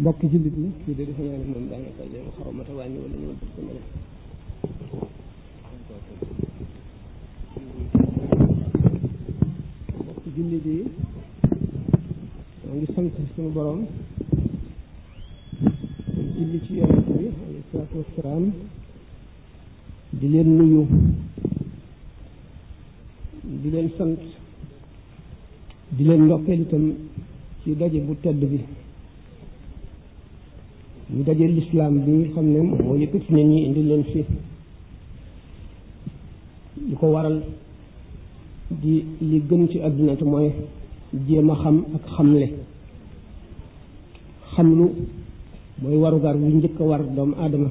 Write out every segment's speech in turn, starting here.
mbokk ci nit ñi kii de dafa naa ne moom daanaka léegi xaw ma ta wàññi wala ñu def ko mel mbokk ci nit yi maa ngi sant suñu borom julli ci yonent bi alayhi salaatu wasalaam di leen nuyu di leen sant di leen ndokkeel itam ci daje bu tedd bi ñu daje lislaam bi nga xam ne moo yëkkati nit ñi indi leen fi li ko waral di li gën ci àdduna te mooy jéem a xam ak xamle xamlu mooy warugar bu njëkk a war doomu aadama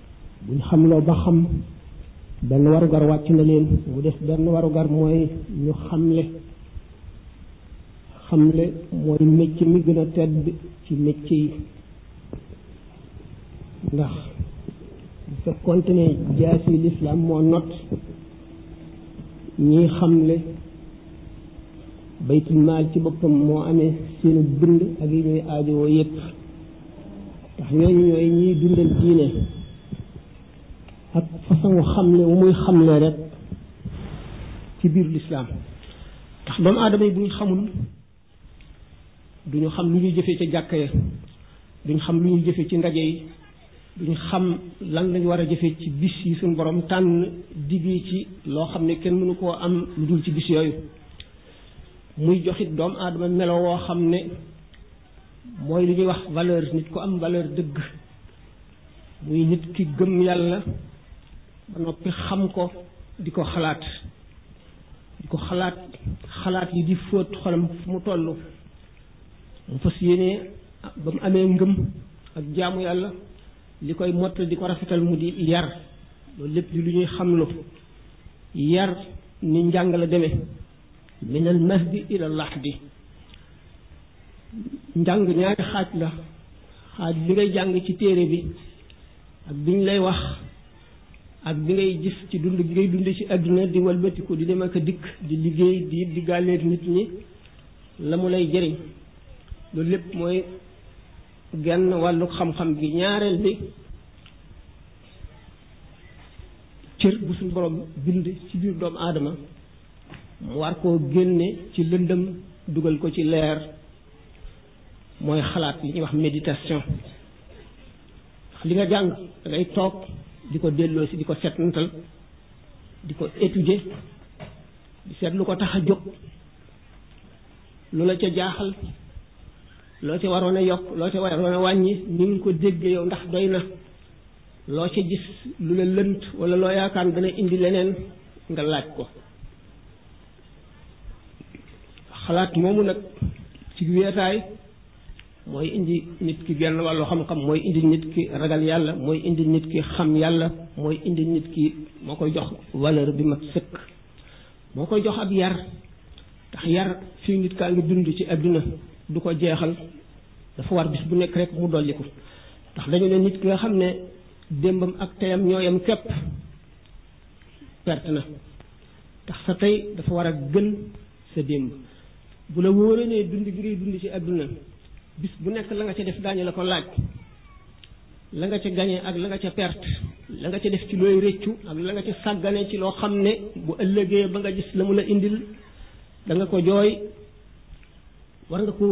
buñ xamloo ba xam benn warugar wàcc na leen mu def benn warugar mooy ñu xamle xamle mooy mécc mi gën a tedd ci mécc yi ndax bu fekkoonte ne jaasi lislaam moo not ñiy xamle baytul maal ci boppam moo amee seenu bind ak yi ñuy aajowoo yépp ndax ñooñu ñooy ñiy dundal diine ak façon xamle wu muy xamle rek ci biir lislaam ndax doomu aadama yi bu ñu xamul duñu xam lu ñuy jëfee ca jàkka ya duñu xam lu ñuy jëfee ci ndaje yi duñu xam lan lañu war a jëfee ci bis yi suñu borom tànn diggi ci loo xam ne kenn mënu koo am lu dul ci bis yooyu muy joxit doomu aadama melo woo xam ne mooy li ñuy wax valeur nit ku am valeur dëgg muy nit ki gëm yàlla ba noppi xam ko di ko xalaat di ko xalaat xalaat yi di fóot xolam fu mu toll mu fas yéene ba mu amee ngëm ak jaamu yàlla li koy mottal di ko rafetal mu di yar loolu lépp di lu ñuy xamlu yar ni njàng la demee min al mahdi ila lahdi njàng ñaari xaaj la xaaj bi ngay jàng ci téere bi ak bi ñu lay wax ak bi ngay gis ci dund bi ngay dund ci àdduna di walbatiku di dem ak a dikk di liggéey di di gàlleer nit ñi la mu lay jëriñ loolu lépp mooy genn wàllu xam-xam gi ñaareel bi cër bu suñu borom bind ci biir doomu aadama mu war koo génne ci lëndëm dugal ko ci leer mooy xalaat li ñuy wax méditation li nga jàng da ngay toog di ko delloo si di ko settantal di ko étudier di seet lu ko tax a jóg lu la ca jaaxal loo ca waroon a yokk loo ca waroon a wàññi ni nga ko déggee yow ndax doy na loo ca gis lu la lënt wala loo yaakaar dana indi leneen nga laaj ko xalaat moomu nag ci weetaay mooy indi nit ki genn wàllu xam-xam mooy indi nit ki ragal yàlla mooy indi nit ki xam yàlla mooy indi nit ki moo koy jox valeur bi mat sëkk moo koy jox ab yar ndax yar fii nit kaa ngi dund ci àdduna du ko jeexal dafa war bis bu nekk rek mu dolliku ndax dañu ne nit ki nga xam ne démbam ak teyam ñoo yem képp perte na tax sa tey dafa war a gën sa démb bu la wóoree ne dund gi ngay dund ci àdduna bis bu nekk la nga ca def daañu la ko laaj la nga ca gañe ak la nga ca perte la nga ca def ci looy rëccu ak la nga ca sàggane ci loo xam ne bu ëllëgee ba nga gis la mu la indil da nga ko jooy war nga ko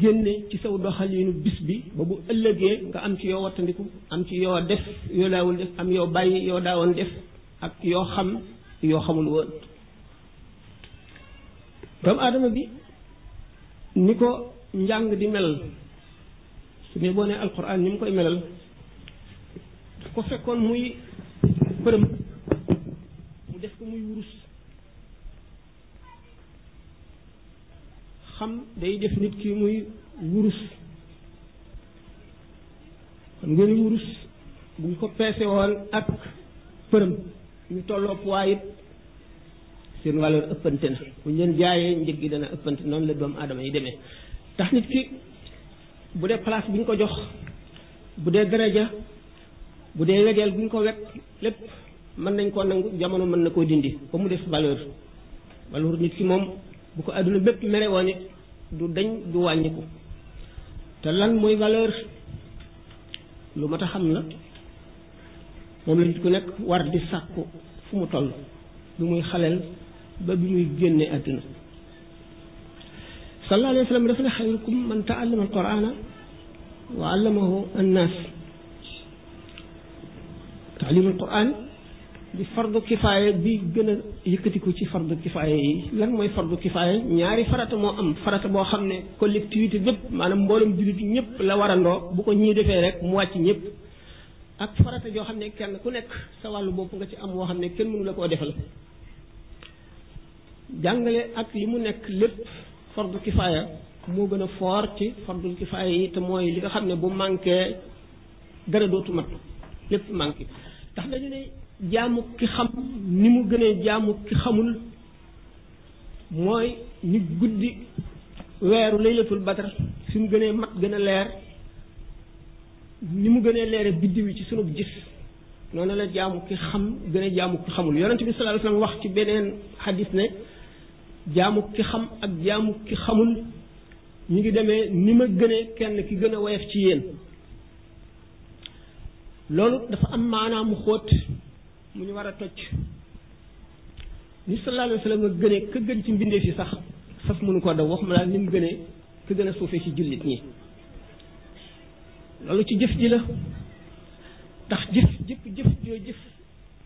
génne ci saw doxaliinu bis bi ba bu ëllëgee nga am ci yoo wattandiku am ci yoo def yoo daawul def am yoo bàyyi yoo daawoon def ak yoo xam yoo xamul woon doomu aadama bi ni ko njàng di melal su ne boo ne alquran ni mu koy melal daf ko fekkoon muy përëm mu def ko muy wurus xam day def nit ki muy wurus xam ngeen ni wurus bu ñu ko peese woon ak përëm ñu tolloo poids it seen valeur ëppante na bu ñu leen jaayee njëg gi dana ëppante noonu la doomu aadama yi demee tax nit ki bu dee place bu ñu ko jox bu dee daraja bu dee wegeel bu ñu ko wekk lépp mën nañ koo nangu jamono mën na koo dindi ba mu def valeur valeur nit ki moom bu ko àdduna bépp mere woon it du dañ du wàññiku te lan mooy valeur lu mat a xam la moom la nit ku nekk war di sàkku fu mu toll bi muy xaleel ba bi muy génne àdduna sallallahu alayhi wa sallam dafa ne xayrukum man taallama alqurana wa allamahu annaas taalimul quran di fardu kifaaya bi gën a yëkkatiku ci fardu kifaaya yi lan mooy fardu kifaaya ñaari farata moo am farata boo xam ne collectivité bépp maanaam mboolem jullit ñëpp la warandoo bu ko ñii defee rek mu wàcc ñëpp ak farata joo xam ne kenn ku nekk sa wàllu bopp nga ci am woo xam ne kenn mënu la koo defal jàngale ak li mu nekk lépp fardu kifaaya moo gën a foor ci fardul kifaaya yi te mooy li nga xam ne bu manqué dara dootu mat lépp manqué tax dañu ne jaamu ki xam ni mu gënee jaamu ki xamul mooy ni guddi weeru laylatul badar fi mu gënee mat gën a leer ni mu gënee leere biddiw yi ci sunu gis noonu la jaamu ki xam gën a jaamu ki xamul yonent bi sallallahu alayhi wasallam wax ci beneen xadis ne jaamu ki xam ak jaamu ki xamul ñu ngi demee ni ma gënee kenn ki gën a woyof ci yéen loolu dafa am maanaa mu xóot mu ñu war a toj ni sallallahu alayhi wa sallam nga gënee ka gën ci mbindeef yi sax saf mënu ko daw waxuma laa ni mu gënee ka gën a suufee ci jullit ñi loolu ci jëf ji la ndax jëf jëpp jëf joo jëf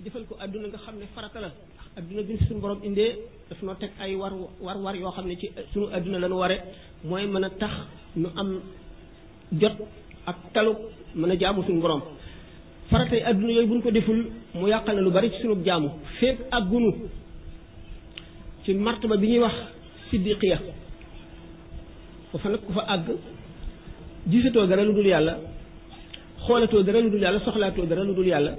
jëfal ko adduna nga xam ne farata la adduna bi suñu borom indee daf noo teg ay war war war yoo xam ne ci suñu adduna lañu ware mooy mën a tax nu am jot ak talu mën a jaamu suñu borom farata yi adduna yooyu buñ ko deful mu yàqal na lu bari ci suñu jaamu feeg ak gunu ci martaba bi ñuy wax siddiqiya foofa nag ku fa àgg gisatoo dara lu dul yàlla xoolatoo dara lu dul yàlla soxlaatoo dara lu dul yàlla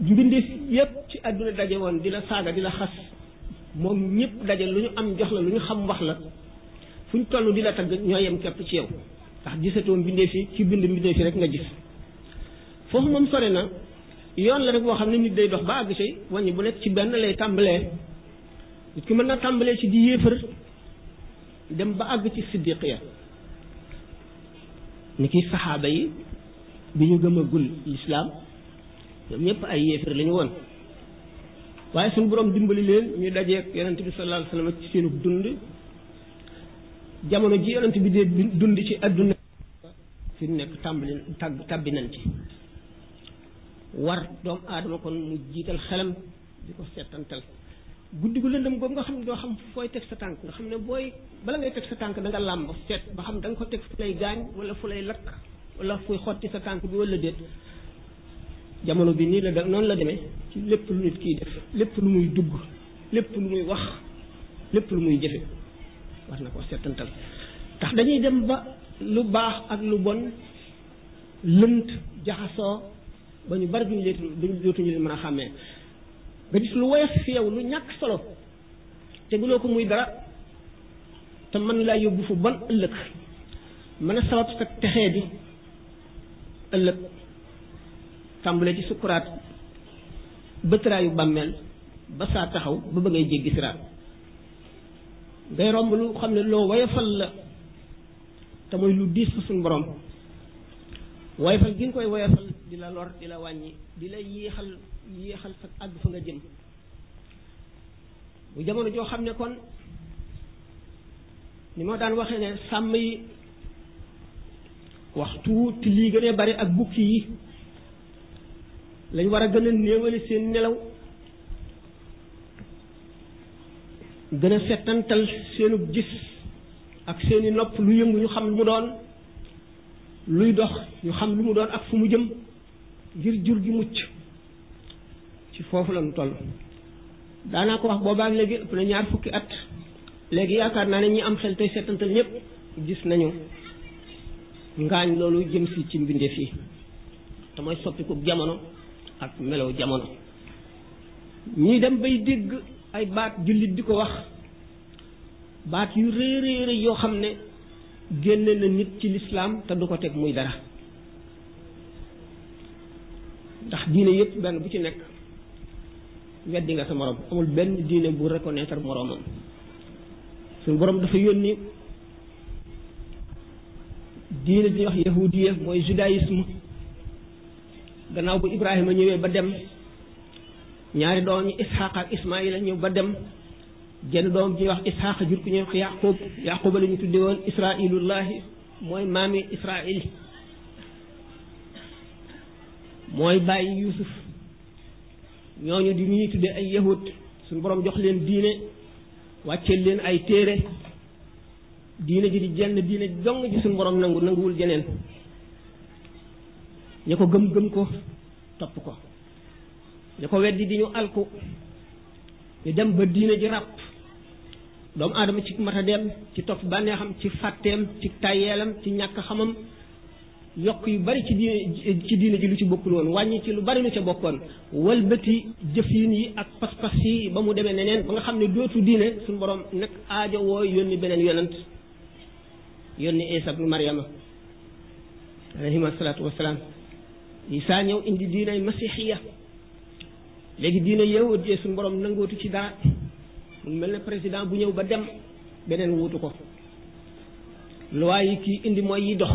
mbindeef yépp ci àdduna daje woon di la saaga di la xas moom ñëpp daje lu ñu am jox la lu ñu xam wax la fu ñu toll di la tagg ñoo yem képp ci yow ndax gisatoo mbindeef yi ci bind mbindeef yi rek nga gis foofu moom sore na yoon la rek boo xam ne nit day dox ba àgg ci wàññi bu nekk ci benn lay tàmbalee nit ki mën na tàmbalee ci di yéefar dem ba àgg ci siddiq ya ni ki saxaaba yi bi ñu gëm a gul lislaam ñoom ñëpp ay yéefar lañu woon waaye suñu borom dimbali leen ñu dajeek yonent bi sallallahu alayhi wasallam ci seenu dund jamono ji yonent bi dee dund ci adduna fi mu nekk tàmbali tàbbi nañ ci war doomu aadama kon mu jiital xelam di ko settantal guddi gu lëndëm googu nga xam ne doo xam fooy teg sa tànk nga xam ne booy bala ngay teg sa tànk da nga làmb seet ba xam da nga ko teg fu lay gaañ wala fu lay lakk wala fuy xotti sa tànk bi wala déet jamono bi nii la da noonu la demee ci lépp lu nit kiy def lépp lu muy dugg lépp lu muy wax lépp lu muy jëfe war na ko settantal tax dañuy dem ba lu baax ak lu bon lënt jaxasoo ba ñu bari duñu leen duñ dootuñu leen mën a xàmmee nga gis lu woyof fi yow lu ñàkk solo te guloo ko muy dara te mën laa yóbbu fu bon ëllëg mën a sabab sa texee di ëllëg tàmbalee ci sukkuraat bëtëraayu bàmmeel ba saa taxaw ba ba ngay jéggi siraat ngay romb lu xam ne loo woyofal la te mooy lu diis fa suñu borom woyofal gi nga koy woyofal di la lor di la wàññi di la yéexal yéexal sa àgg fa nga jëm bu jamono joo xam ne kon ni ma daan waxee ne sàmm yi waxtu ti lii gën a bari ak bukki yi lañ war a gën a néewale seen nelaw gën a settantal seenu gis ak seeni nopp lu yëngu ñu xam lu mu doon luy dox ñu xam lu mu doon ak fu mu jëm ngir jur gi mucc ci foofu la ñu toll daanaa ko wax boobaak léegi ëpp na ñaar fukki at léegi yaakaar naa ne ñi am xel tey settantal ñëpp gis nañu ngaañ loolu jëm si ci mbindeef yi te mooy soppiku jamono ak melow jamono ñuy dem bay dégg ay baat jullit di ko wax baat yu rëy rëy rëy yoo xam ne génne na nit ci lislaam te du ko teg muy dara ndax diine yépp benn bu ci nekk weddi nga sa morom amul benn diine bu reconnaître moromam suñu borom dafa yónni diine bi ñuy wax yahudiya mooy judaïsme gannaaw bu Ibrahima ñëwee ba dem ñaari doom ñi Isxaq ak Ismaayila ñëw ba dem jenn doom ji wax Isxaq jur ku ñuy wax Yaqub Yaqub la ñu tuddee woon Israilullahi mooy maami Israil mooy bàyyi Yuusuf ñooñu di ñuy tuddee ay yahud suñu borom jox leen diine wàcceel leen ay téere diine ji di jenn diine jong ji suñu borom nangu nanguwul jeneen ña ko gëm gëm ko topp ko ña ko weddi di ñu alku ñu dem ba diine ji ràpp doomu aadama ci matadeem ci topp bànneexam ci fàtteem ci tàyyeelam ci ñàkk xamam yokk yu bari ci diine ci diine ji lu ci bokkul woon wàññi ci lu bari lu ca bokkoon walbati jëfin yi ak pas-pas yi ba mu demee neneen ba nga xam ne dootu diine suñu borom nag aajo woo yónni beneen yonent yónni Isa ibnu Maryama alayhima salaatu wasalaam Isa ñëw indi diinay masixiya léegi diina yahud yee suñu borom nangootu ci dara mu mel ne président bu ñëw ba dem beneen wuutu ko loi yi kii indi mooy yi dox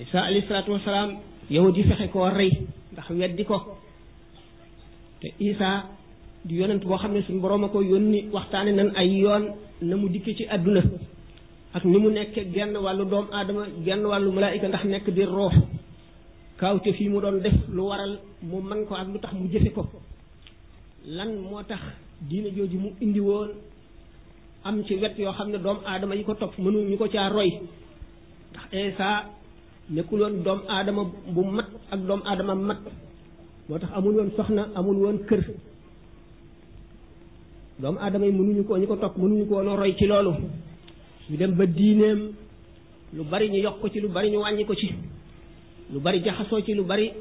isa alayhi salaatu wasalaam yahud yi fexe koo rey ndax weddi ko te isa di yonent boo xam ne suñu borom a ko yónni waxtaane nan ay yoon na mu dikk ci àdduna ak ni mu nekkee genn wàllu doom aadama genn wàllu malaayika ndax nekk di roox kaawte fii mu doon def lu waral mu man ko ak lu tax mu jëfe ko lan moo tax diine jooju mu indi woon am ci wet yoo xam ne doomu aadama yi ko topp mënu ñu ko caa roy ndax Isa nekkul woon doomu aadama bu mat ak doomu aadama mat moo tax amul woon soxna amul woon kër doomu aadama yi mënuñu ko ñu ko topp mënuñu ko woon roy ci loolu ñu dem ba diineem lu bari ñu yokk ko ci lu bari ñu wàññi ko ci lu bari jaxasoo ci lu bari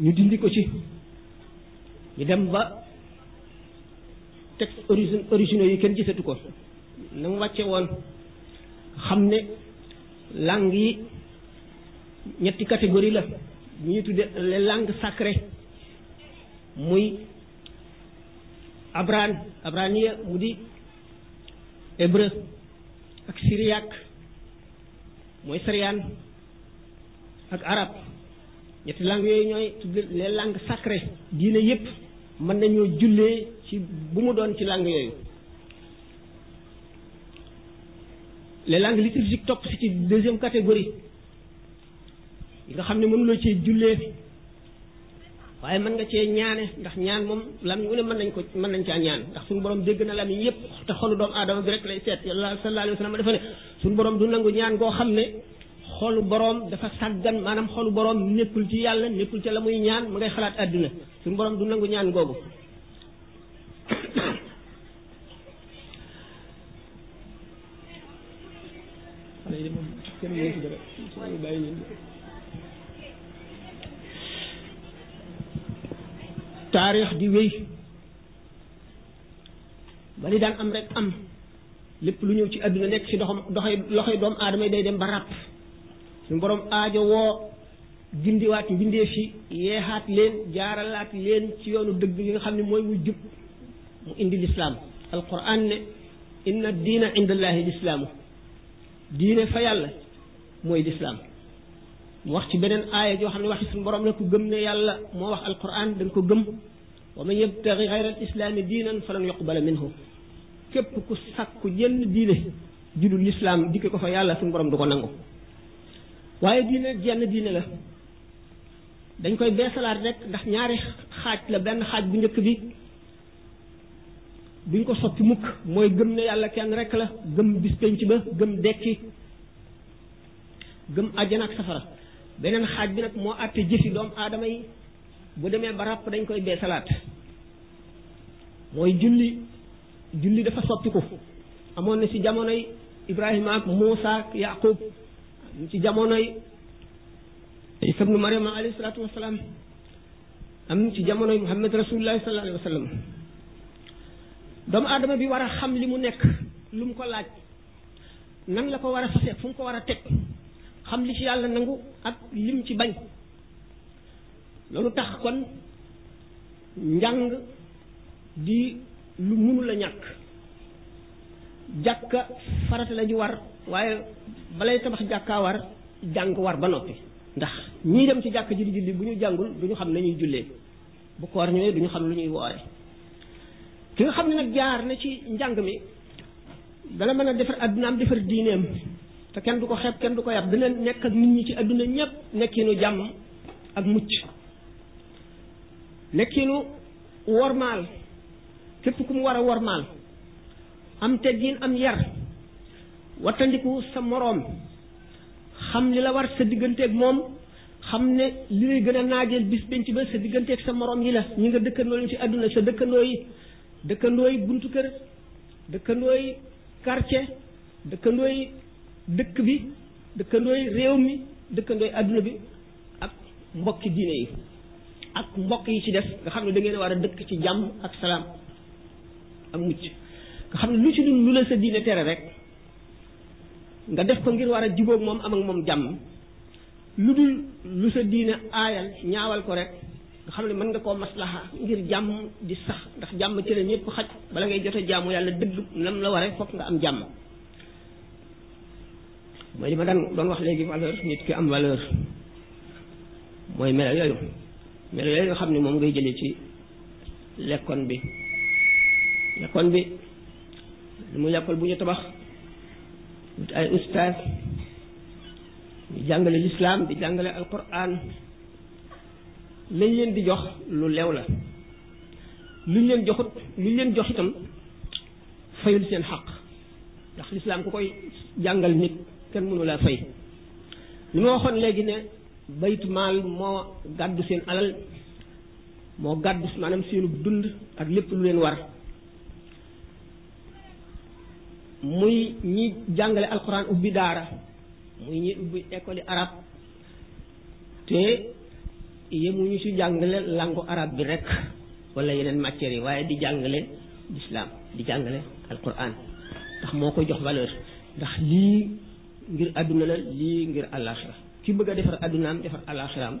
ñu dindi ko ci ñu dem ba texte origine originaux yi kenn gisatu ko na mu wàcce woon xam ne langue yi ñetti catégorie la ñu ñu tudde les langues sacrées muy abran abraniya mu di hébreu ak siriyak mooy sariyaan ak arab ñetti langue yooyu ñooy tudd les langues sacrées diine yépp mën nañoo jullee ci bu mu doon ci langue yooyu les langues liturgiques topp si ci deuxième catégorie yi nga xam ne mënuloo cee jullee waaye mën nga cee ñaane ndax ñaan moom lamiñ wu ne mën nañ ko mën nañ caa ñaan ndax suñu borom dégg na lamiñ yépp te xolu doomu aadama bi rek lay seet yàlla sallallahu alayhi wa sallam dafa ne suñu borom du nangu ñaan goo xam ne xolu borom dafa sàggan maanaam xolu borom nekkul ci yàlla nekkul ci la muy ñaan ma ngay xalaat àdduna suñu borom du nangu ñaan googu taarix di wéy ba li daan am rek am lépp lu ñëw ci àdduna nekk ci doxam doxay loxoy doomu aadama yi day dem ba ràpp suñu borom aajo woo gindiwaat mbindeef yi yeexaat leen jaaralaat leen ci yoonu dëgg yi nga xam ne mooy wu jub mu indi lislaam alquran ne inna diina inda allahi lislaamu diine fa yàlla mooy lislaam mu wax ci beneen aaya joo xam ne waxi suñu borom la ku gëm ne yàlla moo wax alquran da nga ko gëm wa man yabtagi gayra al islaami diinan falan yuqbala minhu képp ku sàkku jenn diine judul lislaam dikke ko fa yàlla suñu borom du ko nangu waaye diine jenn diine la dañ koy beesalaat rek ndax ñaari xaaj la benn xaaj bu njëkk bi duñ ko sotti mukk mooy gëm ne yàlla kenn rek la gëm bis penc ba gëm dekki gëm àjjana ak safara beneen xaaj bi nag moo àtte jëfi doomu aadama yi bu demee ba ràpp dañ koy beesalaat mooy julli julli dafa soppiku amoon na ci jamonoy Ibrahima ak Muusa ak Yaqub ci jamonoy Isa ibnu Maryam alayhi salaatu wasalaam am ci jamonoy muhammad rasulullah sallallahu alayhi wa sallam doomu aadama bi war a xam li mu nekk lu mu ko laaj nan la ko war a fase fu mu ko war a teg xam li ci yàlla nangu ak lim ci bañ loolu tax kon njàng di lu mënul a ñàkk jàkka farata la ji war waaye balay tabax jàkkaa war jàng war ba noppi ndax ñii dem ci jàkk ji di julli bu ñu jàngul du ñu xam nañuy jullee bu koor ñëwee du ñu xam lu ñuy woore ki nga xam ne nag jaar na ci njàng mi dana mën a defar addunaam defar diineem te kenn du ko xeeb kenn du ko yàpp dana nekk ak nit ñi ci adduna ñëpp nekkinu jàmm ak mucc nekkinu wormaal képp ku mu war a wormaal am teggin am yar wattandiku sa moroom xam li la war sa digganteeg moom xam ne li lay gën a naajeel bis benn ci ba sa digganteeg sa morom yi la ñi nga dëkkandoo lañ ci àdduna sa dëkkandoo yi dëkkandoo yi buntu kër dëkkandoo yi quartier dëkkandoo yi dëkk bi dëkkandoo yi réew mi dëkkandoo yi àdduna bi ak mbokki diine yi ak mbokk yi ci def nga xam ne da ngeen a war a dëkk ci jàmm ak salaam ak mucc nga xam ne lu ci dul lu la sa diine tere rek nga def ko ngir war a jubóog moom am ak moom jàmm lu dul lu sa diine aayal ñaawal ko rek nga xam ne mën nga koo maslaha ngir jàmm di sax ndax jàmm ci la ñëpp xaj bala ngay jot a jaamu yàlla dëgg nam la waree fokk nga am jàmm mooy li ma daan doon wax léegi valeur nit ki am valeur mooy melo yooyu melo yooyu nga xam ne moom ngay jëlee ci lekkoon bi lekkoon bi mu yàppal bu ñu tabax wut ay ustaas di jàngale lislaam di jàngale alquran lañ leen di jox lu leew la luñ leen joxut luñ leen jox itam fayul seen xaq ndax lislaam ku koy jàngal nit kenn mënu laa fay li ma waxoon léegi ne baytu maal moo gàddu seen alal moo gàddu maanaam seenu dund ak lépp lu leen war muy ñi jàngale alxuraan ubbi daara muy ñi ubbi école yi arab te yemuñu ci jàngale langu arab bi rek wala yeneen matières yi waaye di jàngale lislaam di jàngale alquran ndax moo koy jox valeur ndax lii ngir àdduna la lii ngir àllaaxira ki bëgg a defar àddunaam defar àllaaxiraam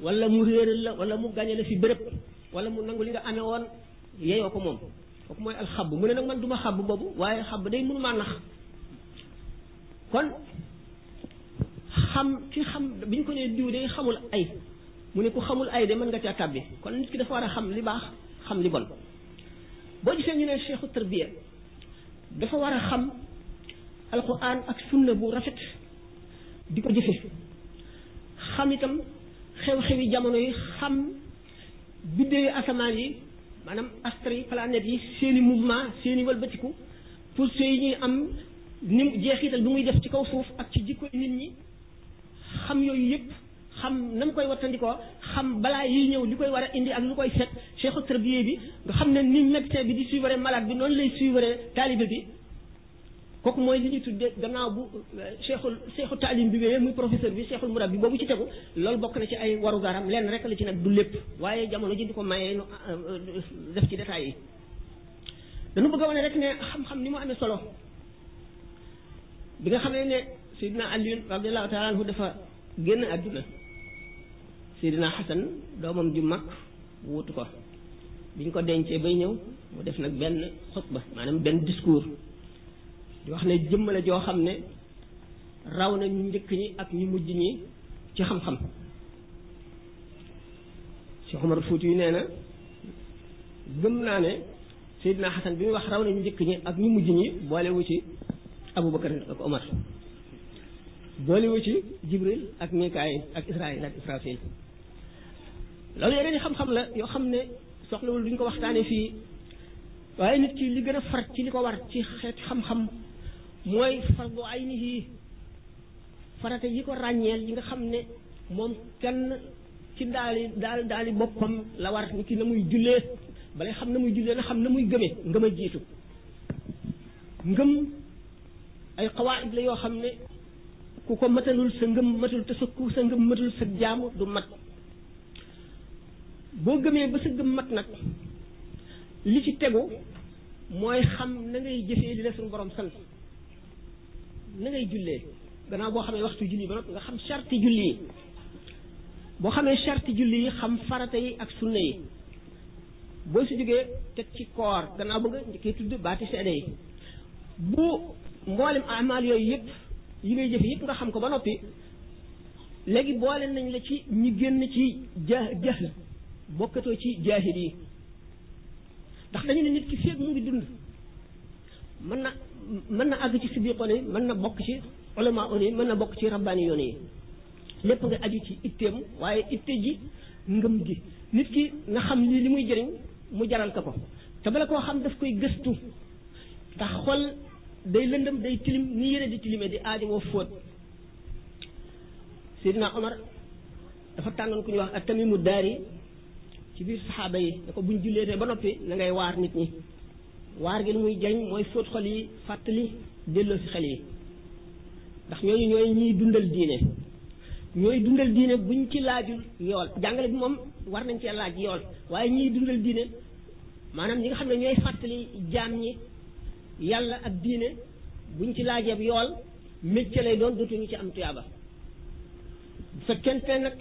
wala mu réeral la wala mu gañe la fi béréb wala mu nangu li nga amee woon yeyoo ko moom kooku mooy alxab mu ne nag man du ma xab boobu waaye xab day mënu maa nax kon xam ki xam bi ñu ko nee diw day xamul ay mu ne ku xamul ay de mën nga caa tàbbi kon nit ki dafa war a xam li baax xam li bon boo gisee ñu ne cheikhu tarbiya dafa war a xam alquran ak sunna bu rafet di ko jëfe xam itam xew-xewi jamono yi xam biddeeyu asamaan yi maanaam astre yi planètes yi seeni mouvement seeni walbatiku pour yi ñuy am ni jeexital bi muy def ci kaw suuf ak ci jikko nit ñi xam yooyu yëpp xam na mu koy wattandikoo xam balaa yi ñëw li koy war a indi ak lu koy set cheikhu tarbiye bi nga xam ne ni médecin bi di suivre malade bi noonu lay suivre taalibe bi kooku mooy li ñu tuddee gannaaw bu euh, cheikhul cheikhu taalim bi wéyee muy professeur bi cheikhul murab bi boobu ci tegu loolu bokk na ci ay waru garam lenn rek la ci nag du lépp waaye jamono ji di ko mayee nu euh, euh, def ci détails yi dañu bëgg a wane rek ne xam-xam ni mu amee solo bi nga xamee ne Seydina Aliyun radiallahu taala anhu dafa génn àdduna Seydina Xasan doomam ju mag wuutu ko biñ ko dencee bay ñëw mu def nag benn xutba maanaam benn discours di wax ne jëmm la joo xam ne raw na ñu njëkk ñi ak ñu mujj ñi ci xam-xam Cheikh Omar Fouti yu nee na gëm naa ne Seydina Xasan bi muy wax raw na ñu njëkk ñi ak ñu mujj ñi boolewu ci Aboubacar ak Omar boolewu ci Jibril ak Mikaayil ak Israayil ak Israfil loolu yeneen i xam-xam la yoo xam ne soxlawul duñ ko waxtaanee fii waaye nit ki li gën a far ci li ko war ci xeet xam-xam mooy fardu aynihi farata yi ko ràññeel yi nga xam ne moom kenn ci daali daal daali boppam la war nit ki na muy jullee balay xam na muy jullee na xam na muy gëmee ngëm a jiitu ngëm ay xawaayit la yoo xam ne ku ko matalul sa ngëm matul te sa ku sa ngëm matul sa jaamu du mat boo gëmee ba sa gëm mat nag li ci tegu mooy xam na ngay jëfee li la suñu borom sant na ngay jullee gannaaw boo xamee waxtu julli ba noppi nga xam charte julli yi boo xamee charte julli yi xam farata yi ak sunna yi boo si jógee teg ci koor gannaaw ba nga njëkkee tudd baati seede yi bu mboolem amaal yooyu yëpp yi ngay jëf yëpp nga xam ko ba noppi léegi boole nañ la ci ñi génn ci ja jahl bokkatoo ci jaahil yi ndax dañu ne nit ki feeg mu ngi dund mën na mën na àgg ci siddiqoon yi mën na bokk ci ulama on yi mën na bokk ci rabbaani yoon yi lépp nga aju ci itteem waaye itte ji ngëm gi nit ki nga xam lii li muy jëriñ mu jaral ko ko te bala koo xam daf koy gëstu ndax xol day lëndëm day tilim ni yére di tilime di aajo woo fóot Seydina Omar dafa tànnoon ku ñuy wax ak tamimu daari ci biir saxaaba yi da ko buñ julleetee ba noppi na ngay waar nit ñi waar gi lu muy jañ mooy fóot xol yi fàttali delloo si xel yi ndax ñooñu ñooy ñiy dundal diine ñooy dundal diine buñ ci laajul yool jàngale bi moom war nañ cee laaj yool waaye ñiy dundal diine maanaam ñi nga xam ne ñooy fàttali jaam ñi yàlla ak diine buñ ci laajeeb yool métier lay doon dootuñu ci am tuyaaba bu fekkente nag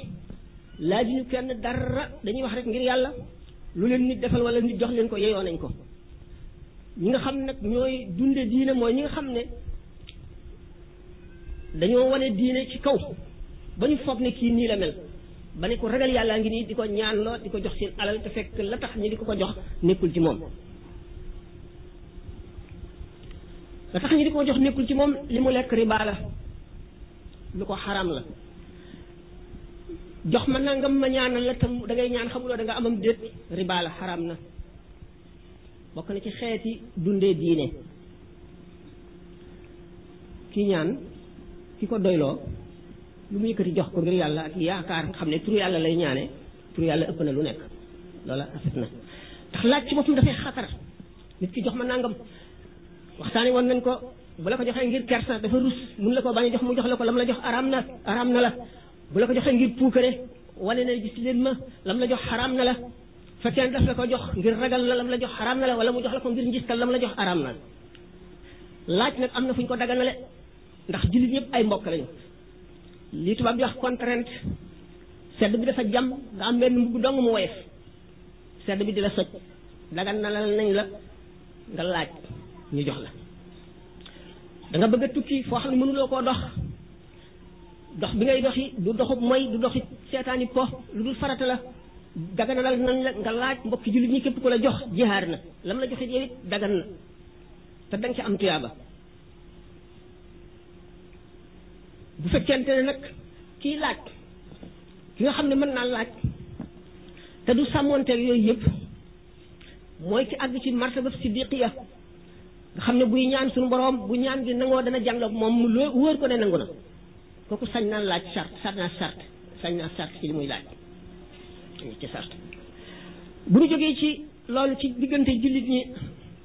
laaj ñu kenn dara dañuy wax rek ngir yàlla lu leen nit defal wala nit jox leen ko yeyoo nañ ko ñi nga xam nag ñooy dunde diine mooy ñi nga xam ne dañoo wane diine ci kaw ba ñu foog ne kii nii la mel ba ne ko ragal yàllaa ngi nii di ko ñaanloo di ko jox seen alal te fekk la tax ñu di ko ko jox nekkul ci moom la tax ñu di ko jox nekkul ci moom li mu lekk riba la lu ko xaram la jox ma nangam ma ñaanal la tam da ngay ñaan xamuloo da nga amam déet riba la xaram na bokk na ci xeeti dundee diine ki ñaan ki ko doyloo lu mu yëkkati jox ko ngir yàlla ak yaakaar nga xam ne turu yàlla lay ñaane turu yàlla ëpp na lu nekk loola rafet na ndax laaj ci boppam dafay xatar nit ki jox ma nangam waxtaane woon nañ ko bu la ko joxee ngir kersa dafa rus mun la ko bañ a jox mu jox la ko lam la jox araam na araam na la bu la ko joxee ngir puukare wane ne gis leen ma lam la jox xaraam na la fekkee daf la ko jox ngir ragal la lam la jox xaraam na la wala mu jox la ko ngir njistal lam la jox araam na la laaj nag am na fu ñu ko daganale ndax jullit ñëpp ay mbokk lañu li tubaab di wax contrainte sedd bi dafa jam nga am benn mbubb dong mu woyof sedd bi di la soj dagan na la nañ la nga laaj ñu jox la da nga bëgg a tukki foo xam ne mënuloo koo dox dox bi ngay doxi du doxu mooy du doxi seetaani po lu dul farata la dagan na la nañ la nga laaj mbokki jullit ñi képp ku la jox jihaar na lam la joxe yow it dagan na te danga ci am tuyaaba bu fekkente ne nag kii laaj ki nga xam ne mën naa laaj te du sàmmoonteeg yooyu yëpp mooy ci àgg ci martaba siddiqiya nga xam ne buy ñaan suñu borom bu ñaan gi nangoo dana jànloog moom mu loo wóor ko ne nangu na kooku sañ naa laaj sart sañ naa sart sañ naa sart ci li muy laaj ci sart bu ñu jógee ci loolu ci diggante jullit ñi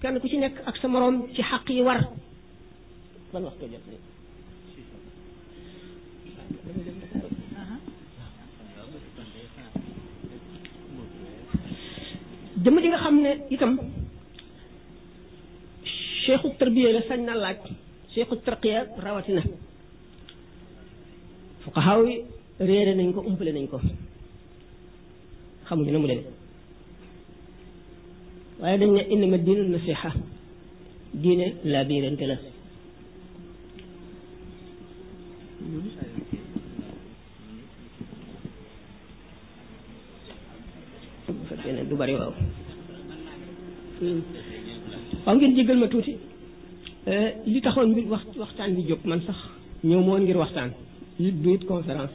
kenn ku ci nekk ak sa moroom ci xaq yi war ban waxtu jot ni jëmm ji nga xam ne itam cheikhu tarbiya la sañ na laaj cheikhu tarqiya rawatina fuqahaa yi réere nañ ko umpale nañ ko xamuñu na mu demee waaye dañ ne innama diinu nasiha diine laa biirante la fekkee ne du bari waaw waaw ngeen jéggal ma tuuti li taxoon mbir wax waxtaan bi jóg man sax ñëw moon ngir waxtaan it du it conférence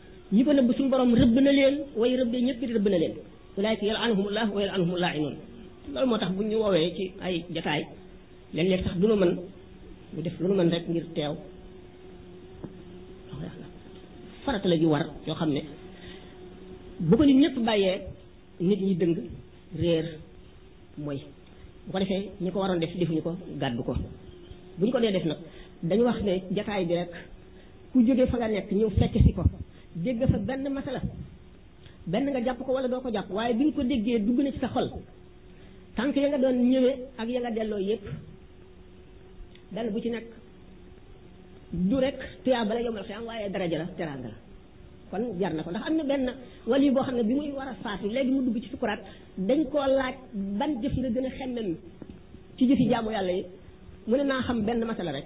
ñi ko nëbb suñu borom rëbb na leen way rëbbee ñëpp di rëbb na leen ulaayka yal'anuhumullah wa yal'anuhumul laa'inuun loolu moo tax bu ñu woowee ci ay jataay léeg-léeg sax du nu mën ñu def lu nu mën rek ngir teew farata la ju war yoo xam ne bu ko nit ñëpp bàyyee nit ñi dëng réer mooy bu ko defee ñi ko waroon def defuñu ko gàddu ko bu ñu ko dee def nag dañu wax ne jataay bi rek ku jóge fa nga nekk ñëw fekk si ko dégg fa benn masala benn nga jàpp ko wala doo ko jàpp waaye bi nga ko déggee dugg na ci sa xol tànk ya nga doon ñëwee ak ya nga delloo yépp benn bu ci nekk du rek tuyaa bala yomal xiyam waaye daraja la teraanga la kon jar na ko ndax am na benn wali boo xam ne bi muy war a faatu léegi mu dugg ci sukuraat dañ koo laaj ban jëf nga gën a xemmem ci jëfi jaamu yàlla yi mu ne naa xam benn masala rek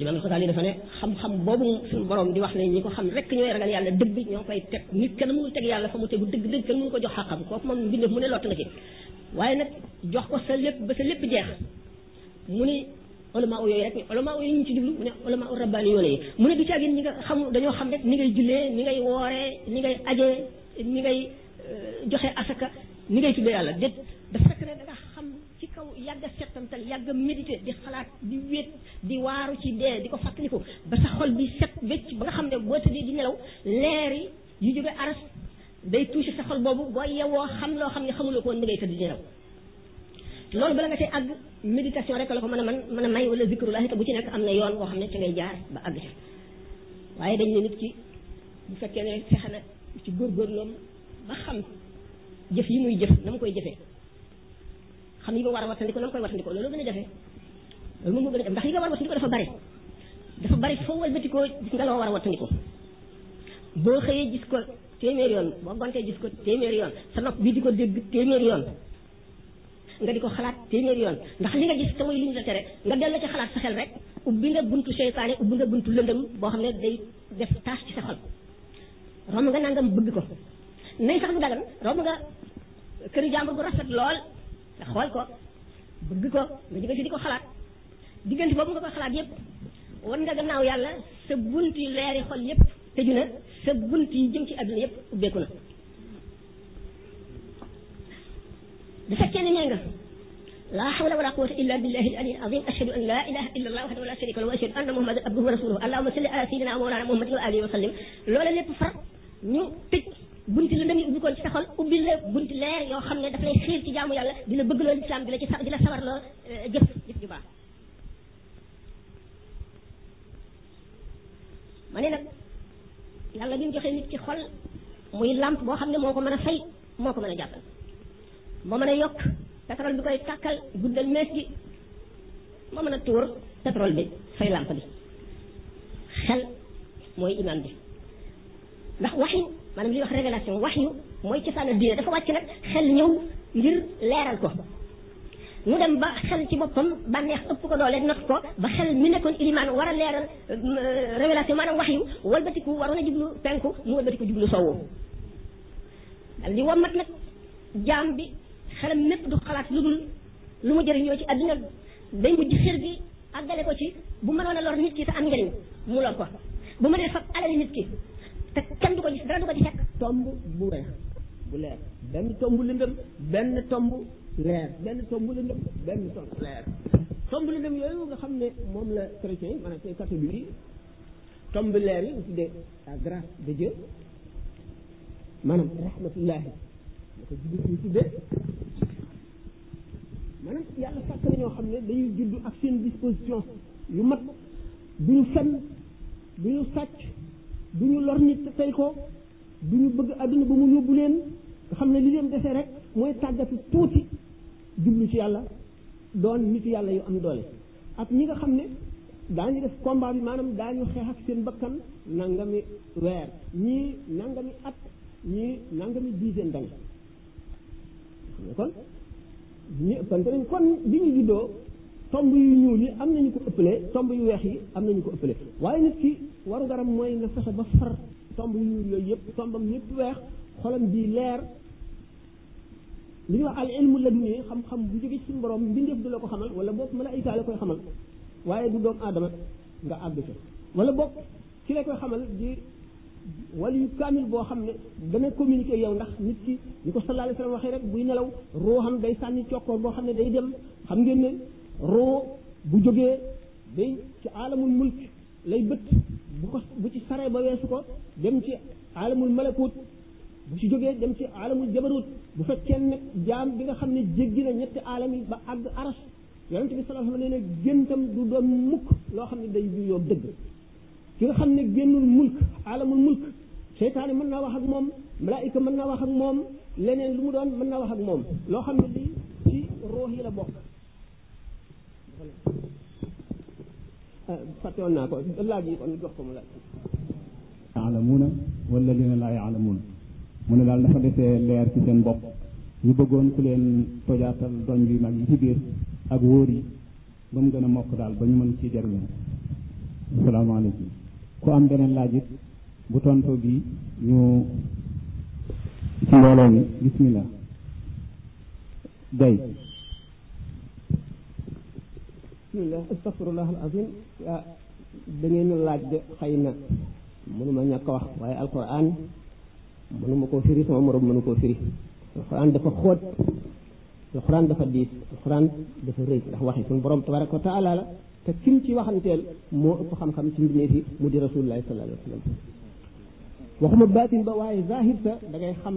imam Xasaali dafa ne xam-xam boobu suñu borom di wax ne ñi ko xam rek ñooy ragal yàlla dëgg ñoo koy teg nit kenn mënul teg yàlla fa mu tegu dëgg dëgg kenn mënu ko jox xàqam kooku moom mbindeef mu ne lott na ci waaye nag jox ko sa lépp ba sa lépp jeex mu ni ulama yooyu rek ulama yooyu ñu ci jublu mu ne ulama rabbaani yoone yi mu ne du ci agin ñi nga xam dañoo xam rek ni ngay jullee ni ngay wooree ni ngay ajee ni ngay joxe asaka ni ngay tuddee yàlla déet dafa fekk ne da nga xam ci kaw yàgg a settantal yàgg a méditer di xalaat di wéet di waaru ci dee di ko fàttaliku ba sa xol bi set wécc ba nga xam ne boo tëddee di nelaw leer yi yu jóge aras day touché sa xol boobu boo yewoo xam loo xam ne xamuloo ko woon da ngay tëdd di nelaw loolu bala nga cay àgg méditation rek la ko mën a man mën a may wala zikrullahi te bu ci nekk am na yoon boo xam ne ci ngay jaar ba àgg ca waaye dañ ne nit ki bu fekkee ne fexe na ci góorgóorloom ba xam jëf yi muy jëf na mu koy jëfee xam yi nga war a wattandiko na nga koy wattandiko loolu gën a jafe loolu moom moo gën a jafe ndax yi nga war a wattandiko dafa bari dafa bari foo walbatikoo gis nga loo war a wattandiko boo xëyee gis ko téeméer yoon boo gontee gis ko téeméer yoon sa nopp bi di ko dégg téeméer yoon nga di ko xalaat téeméer yoon ndax li nga gis te muy li ñu la tere nga dellu ci xalaat sa xel rek ubbi nga buntu seytaane ubbi nga buntu lëndëm boo xam ne day def taas ci sa xol romb nga nangam bëgg ko nay sax mu dagan romb nga këri jàmbur bu rafet lool nga xool ko bëgg ko nga jóge ci di ko xalaat diggante boobu nga ko xalaat yépp wan nga gannaaw yàlla sa bunt yi leeri xol yépp tëju na sa bunt yi jëm ci àdduna yépp ubbeeku na bu fekkee ne nee nga laa hawla wala quwwata illa billahi al aliyyil azim ashhadu an la ilaha illa allah wahdahu la sharika lahu wa ashhadu anna muhammadan abduhu wa rasuluhu allahumma salli ala sayyidina wa mawlana muhammadin wa alihi wa sallim loola lépp far ñu tëj bunti la ndami ubbi koon ci sa xol ubbi la bunti leer yoo xam ne daf lay xiir ci jaamu yàlla di la bëgg loolu islam di la ci sa di la sawar loo jëf jëf ju baax ma ne nag yàlla bi mu joxee nit ci xol muy làmp boo xam ne moo ko mën a fay moo ko mën a jàppal moo mën a yokk pétrole bi koy tàkkal guddal mees gi moo mën a tuur pétrole bi fay làmp bi xel mooy imaam bi ndax wax yu maanaam li wax révélation wax yu mooy cosaanal diine dafa wàcc nag xel ñëw ngir leeral ko mu dem ba xel ci boppam bànneex ëpp ko doole not ko ba xel mi nekkoon ilimaan war a leeral révélation maanaam wax yu walbatiku waroon a jublu penku mu walbatiku jublu sowwu dal di wammat nag jaam bi xelam mépp du xalaat lu dul lu mu jëriñoo ci àdduna day mujj xër gi àggale ko ci bu mënoon a lor nit ki te am njëriñ mu lor ko bu mënee fab alali nit ki te kenn du ko gis dara du ko ci fekk tomb bu weex bu leer benn tomb lëndëm benn tomb leer benn tomb lëndëm benn tomb leer tomb lëndëm yooyu nga xam ne moom la chrétien yi maanaam catholique yi tomb leer yi nga tuddee la grâce de Dieu maanaam rahmatullahi da ko judd ñu tuddee maanaam yàlla sàkk na ñoo xam ne dañuy judd ak seen disposition yu mat duñu fen duñu sàcc duñu lor nit te tey ko duñu bëgg àdduna ba mu yóbbu leen nga xam ne li leen dese rek mooy tàggatu tuuti jublu ci yàlla doon nit yàlla yu am doole ak ñi nga xam ne daañu def combat bi maanaam daañu xeex ak seen bakkan nangami weer ñii nangami at ñii nangami dizaine d'années kon ñi ëppante nañ kon bi ñu juddoo tomb yu ñuul yi am nañu ko ëppale tomb yu weex yi am nañu ko ëppale waaye nit ki waru garam mooy na fexe ba far tomb yu ñuul yooyu yëpp tombam yëpp weex xolam bii leer li ñuy wax al ilmu laduni xam-xam bu jóge ci suñu borom mbindeef du la ko xamal wala boog malaayika la koy xamal waaye du doom aadama nga àgg ca wala boog ci la koy xamal di wala yu kaamil boo xam ne dana communiquer yow ndax nit ki ñu ko sallallahu alayhi wasallam waxee rek buy nelaw ruuxam day sànni cokkoor boo xam ne day dem xam ngeen ne ruu bu jógee day ci alamul mulk lay bët bu ko bu ci saree ba weesu ko dem ci alamul malakut bu ci jógee dem ci alamul jabarut bu fekkee nag jaam bi nga xam ne jéggi na ñetti alam yi ba àgg aras yonent bi sallallahu alayhi wa sallam nee na géntam du doon mukk loo xam ne day juyoo dëgg ki nga xam ne génnul mulk alamul mulk seytaane mën naa wax ak moom malaayika mën naa wax ak moom leneen lu mu doon mën naa wax ak moom loo xam ne lii ci ruux yi la bokk fàtte woon naa ko laaj yi kon jox ko mu laaj yaalamuuna wala dina laa yaalamuuna mu ne daal dafa desee leer ci seen bopp ñu bëggoon ku leen tojaatal doñ bi mag yi ci biir ak wóor yi ba mu gën a mokk daal ba ñu mën ci jariñu asalaamaaleykum ku am beneen laaj it bu tontoo bi ñu ci mbooloo mi bismillah gay bismillah astaghfirullah al azim ah da ngeen a laaj de xëy na mënuma ñàkk a wax waaye alquran mënuma koo firi sama morom mënu koo firi alquran dafa xóot alquran dafa diis alquran dafa rëy ndax waxi suñu borom tabaraka wa taala la te kim ci waxanteel moo ëpp xam-xam ci mbindeef yi mu di rasulullahi sallallahu alayhi wa sallam waxuma baatin ba waaye zahir sa da ngay xam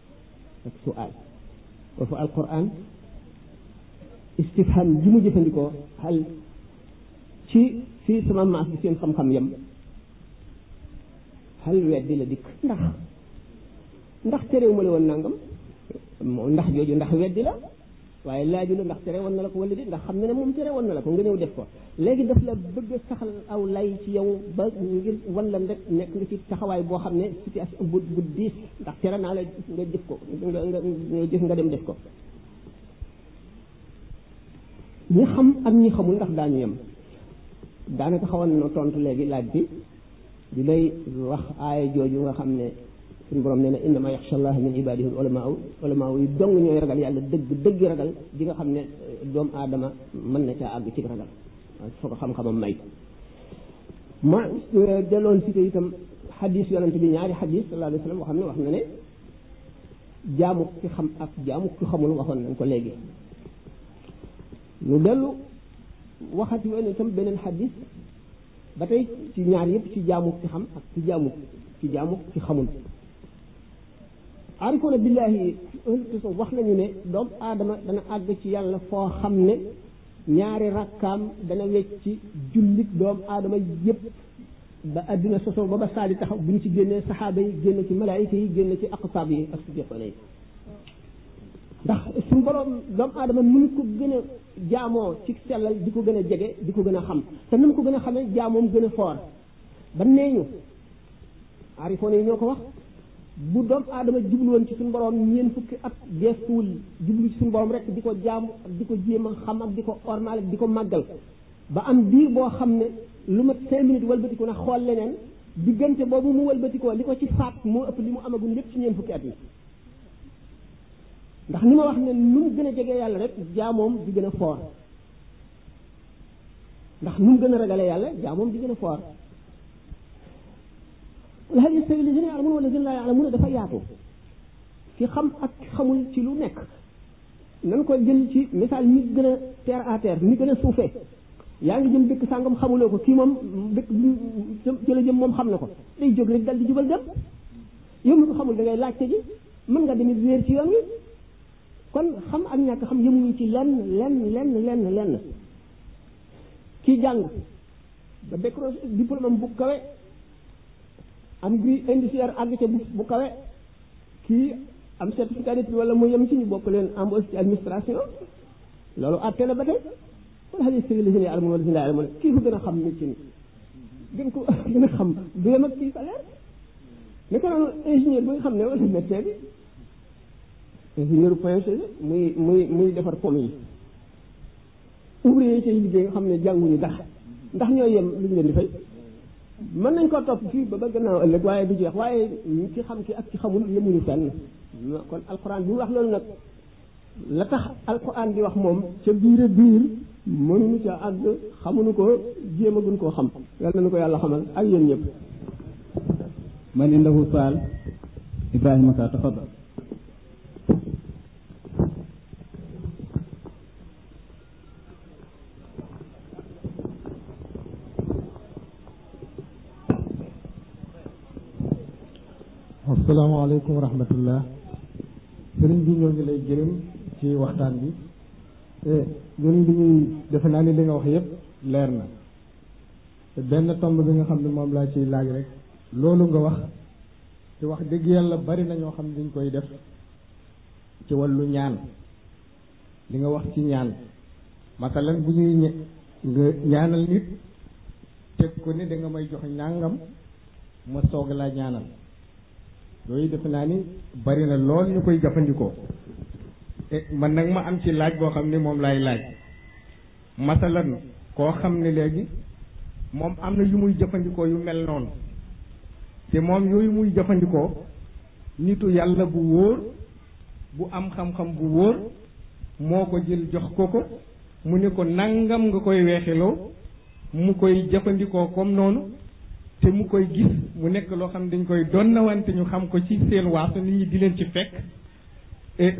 ak sual foofu alquran istifham ji mu jëfandikoo xal ci fii sama maas bi seen xam-xam yam xal weddi la dikk ndax ndax terewu ma la woon nangam moo ndax jooju ndax weddi la waaye laaju la ndax tere woon na la ko wala di ndax xam na ne moom tere woon na la ko nga ñëw def ko léegi daf la bëgg a saxal aw lay ci yow ba ngir wan la rek nekk nga ci taxawaay boo xam ne situation bu bu diis ndax tere naa la nga jëf ko nga nga nga jëf nga dem def ko ñi xam ak ñi xamul ndax daañu yem daanaka xawoon na tontu léegi laaj bi di lay wax aaya jooju nga xam ne suñu borom nee na innama yaxsha allah min ibadihi al ulama ulama yi dong ñooy ragal yàlla dëgg dëgg ragal di nga xam ne doomu aadama mën na caa àgg ci ragal waaw foo ko xam-xamam may ma delloon si itam xadis yonante bi ñaari xadis sallallahu alayhi wa sallam waxam ne wax na ne jaamu ki xam ak jaamu ki xamul waxoon nañ ko léegi ñu dellu waxati woon itam beneen xadis ba tey ci ñaar yëpp ci jaamu ci xam ak ci jaamu ci jaamu ci xamul aarifoona billaahi ci ahlu tasawuf wax nañu ne doomu aadama dana àgg ci yàlla foo xam ne ñaari rakkaam dana wecc ci jullit doomu aadama yëpp ba àddina sosoo ba ba saali taxaw bu ñu ci génnee saxaaba yi génn ci malaayika yi génn ci aqtaab yi ak siddiqoona yi ndax suñu borom doomu aadama nu mu ko gën a jaamoo ci sellal di ko gën a jege di ko gën a xam te nu mu ko gën a xamee jaamoom gën a foor ba nee ñu aarifoon yi ñoo ko wax bu doomu aadama jublu woon ci suñu borom ñeen fukki at geestuwul jublu ci suñu borom rek di ko jaamu ak di ko jéem a xam ak di ko ormal ak di ko màggal ba am biir boo xam ne lu mat cinq minutes walbatiku na xool leneen diggante boobu mu walbatikoo li ko ci faat moo ëpp li mu amagum lépp ci ñeent fukki at yi ndax ni ma wax ne lu mu gën a jege yàlla rek jaamoom di gën a foor ndax nu mu gën a ragale yàlla jaamoom di gën a foor qul hal yastawi alladina yaalamuuna walladina laa yaalamuuna dafa yaatu ki xam ak xamul ci lu nekk nan ko jël ci misaal mi gën a terre à terre mi gën a suufee yaa ngi jëm dëkk sàngam xamuloo ko kii moom dëkk ci la jëm moom xam na ko day jóg rek dal di jubal dem yow mi ko xamul da ngay laajte ji mën nga demit wéer ci yoon wi kon xam ak ñàkk xam yemuñu ci lenn lenn lenn lenn lenn kii jàng ba décroché diplôme am bu kawe am bi indiciaire àgg ca bu bu kawe kii am certificat d'études wala mu yem ci ñu bokk leen embauche ci administration loolu àtte la ba tey wala xale sëri la si ne alamun wala si ne alamun kii ko gën a xam métier ni gën ko gën a xam du yem ak kii salaire ni ko noonu ingénieur bi nga xam ne wala métier bi ingénieur point muy muy muy defar pom yi ouvrier yi tey liggéey nga xam ne jànguñu dara ndax ñoo yem lu ñu leen di fay mën nañ ko topp fii ba ba gannaaw ëllëg waaye du jeex waaye ci xam ki ak ci xamul yemuñu fenn kon alquran bi mu wax loolu nag la tax alquran di wax moom ca biir a biir mënuñu ca àgg xamuñu ko jéem a gun koo xam yal nañu ko yàlla xamal ak yéen ñëpp man indahu saal ibrahima sa tafadal asalaamaaleykum wa rahmatullah sëriñ bi ñoo ngi lay gërëm ci waxtaan bi ñun li ñuy defe naa ni li nga wax yépp leer na benn tomb bi nga xam ne moom laa ciy laaj rek loolu nga wax ci wax dëgg yàlla bari na ñoo xam ne dañ koy def ci wàllu ñaan li nga wax ci ñaan masalan bu ñuy ñe nga ñaanal nit teg ko ne da nga may jox ñàngam ma soog laa ñaanal yooyu defe naa ni bari na lool ñu koy jëfandikoo man nag ma am ci laaj boo xam ne moom laay laaj masalan koo xam ne léegi moom am na yu muy jëfandikoo yu mel noonu te moom yooyu muy jëfandikoo nitu yàlla bu wóor bu am xam-xam bu wóor moo ko jël jox ko ko mu ne ko nangam nga koy weexeloo mu koy jëfandikoo comme noonu te mu koy gis mu nekk loo xam ne dañ koy donnawante ñu xam ko ci seen waaso nit ñi di leen ci fekk et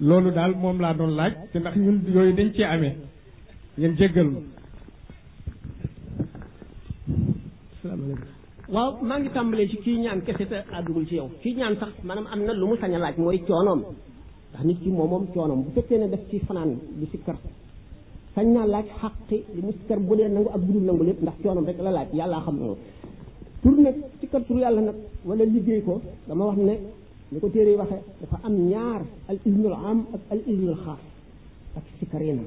loolu daal moom laa doon laaj te ndax ñun yooyu dañ cee amee ngeen jéggal ma salaamaaleykum waaw maa ngi tàmbalee ci kii ñaan kese te àddugul ci yow kii ñaan sax maanaam am na lu mu sañ a laaj mooy coonoom ndax nit ki moom moom coonoom bu fekkee ne daf ci fanaan di sikkar sañ naa laaj xaqi li mu sikkar bu dee nangu ak budul nangu lépp ndax coonoom rek la laaj yàllaa xam loolu tur nag sikkar tur yàlla nag wala liggéey ko dama wax ne ni ko téere yi waxe dafa am ñaar al iznul am ak al iznul xaas ak sikkar yi nag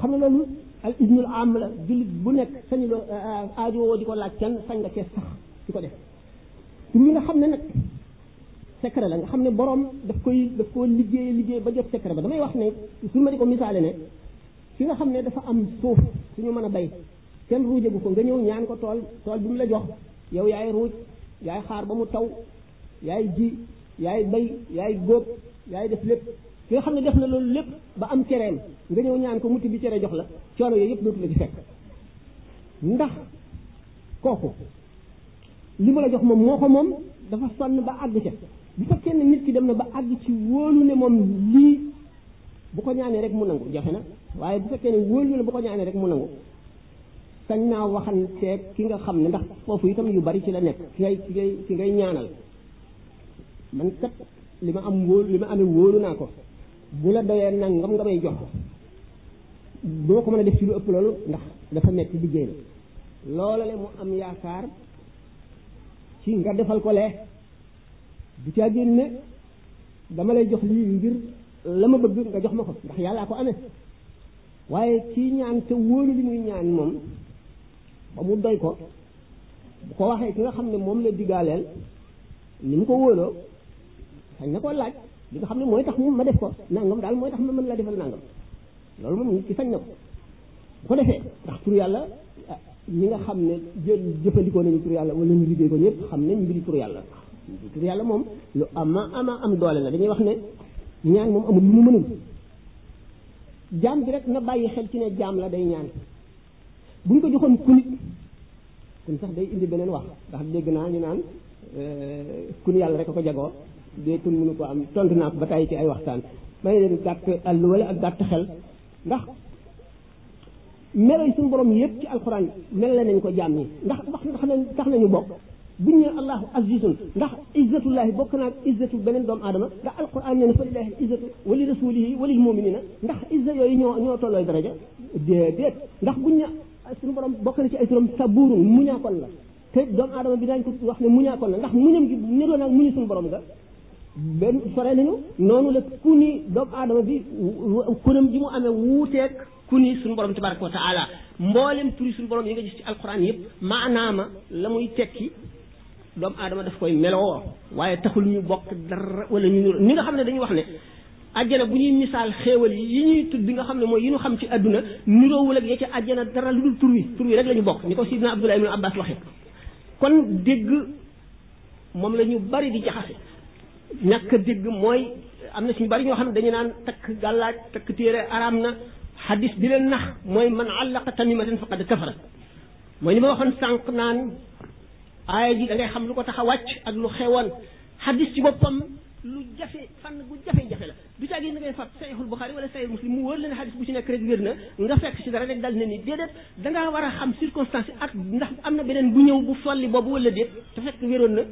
xam nga loolu al ibnul am la jullit bu nekk sañu loo aajo woo di ko laaj kenn sañ nga cee sax di ko def tur wi nga xam ne nag secret la nga xam ne borom daf koy daf koo liggéey liggéey ba jot secret ba damay wax ne su ma di ko misaale ne fi nga xam ne dafa am suuf suñu mën a bay kenn ruujagu ko nga ñëw ñaan ko tool tool bi mu la jox yow yaay ruuj yaay xaar ba mu taw yaay ji yaay bay yaay góob yaay def lépp ki nga xam ne def na loolu lépp ba am cereem nga ñëw ñaan ko mu tibb cere jox la coono yooyu yëpp dootu la ci fekk ndax kooku li ma la jox moom moo ko moom dafa sonn ba àgg ca bu fekkee ne nit ki dem na ba àgg ci wóolu ne moom lii bu ko ñaanee rek mu nangu jafe na waaye bu fekkee ne wóolu ne bu ko ñaanee rek mu nangu sañ naa waxanteeg ki nga xam ne ndax foofu itam yu bari ci la nekk ki ngay ki ngay ki ngay ñaanal man kat li ma am wóolu li ma amee wóolu naa ko bu la doyee nangam nga may jox doo ko mën a def ci lu ëpp loolu ndax dafa metti liggéey la loola le mu am yaakaar ci nga defal ko lee du caa génne dama lay jox lii ngir la ma bëgg nga jox ma ko ndax yàllaa ko amee waaye kii ñaan te wóolu li muy ñaan moom ba mu doy ko bu ko waxee ki nga xam ne moom la digaaleel ni mu ko wóoloo sañ na ko laaj li nga xam ne mooy tax mu ma def ko nangam daal mooy tax ma mën la defal nangam loolu moom nit ki sañ na ko bu ko defee ndax tur yàlla ñi nga xam ne jël jëfandikoo nañu tur yàlla wala ñu liggéey ko ñëpp xam nañ mbiri tur yàlla tur yàlla moom lu ama ama am doole la dañuy wax ne ñaan moom amul lu mu mënul jaam bi rek na bàyyi xel ci ne jaam la day ñaan bu ñu ko joxoon ku nit kon sax day indi beneen wax ndax dégg naa ñu naan kun yàlla rek a ko jagoo dee kun mënu ko am tontu naa ko ba tàyyi ci ay waxtaan may leen gàtt àll wala ak gàtt xel ndax melo yi suñu borom yëpp ci alxuraan mel la nañ ko jaam yi ndax wax ndax nañ tax nañu bokk bu ñu nee allahu azizun ndax izzatullahi bokk naa izzatu beneen doomu aadama ndax alxuraan nee na fa lillahi izzatu wali rasulihi wali muminina ndax izza yooyu ñoo ñoo tollooy daraja déedéet ndax buñ ne suñu borom bokk na ci ay turam sabuurun muñaakoon la te doomu aadama bi daañ ko wax ne muñaakoon la ndax muñam gi niroo naag muñu suñu borom nga benn sore nañu noonu la ku ni doomu aadama bi kuram ji mu amee wuuteeg ku ni suñu borom tabaraka wa taala mboolem turi suñu borom yi nga gis ci alquran yëpp maanaama la muy tekki doomu aadama daf koy meloo waaye taxul ñu bokk dara wala ñu ni nga xam ne dañuy wax ne àjjana bu ñuy misaal xéewal yi yi ñuy tudd bi nga xam ne mooy yi ñu xam ci àdduna niroowul ak ya ca àjjana dara lu dul tur wi tur wi rek la ñu bokk ni ko sidna Abdullah ibn Abbas waxee kon dégg moom la ñu bari di jaxase ñàkk dégg mooy am na suñu bari ñoo xam ne dañu naan takk gàllaaj takk téere araam na xadis bi leen nax mooy man àllaqa tamimatan faqad kafara mooy ni ma waxoon sànq naan aaya ji da ngay xam lu ko tax a wàcc ak lu xewoon xadis ci boppam lu jafe fànn gu jafe-jafe la du caa gi da ngay fab sayxul Buxaari wala sayxul Muslim mu wóor la ne xadis bu ci nekk rek wér na nga fekk ci dara rek dal ne ni déedéet dangaa war a xam circonstance ak ndax am na beneen bu ñëw bu folli boobu wala déet te fekk wéroon na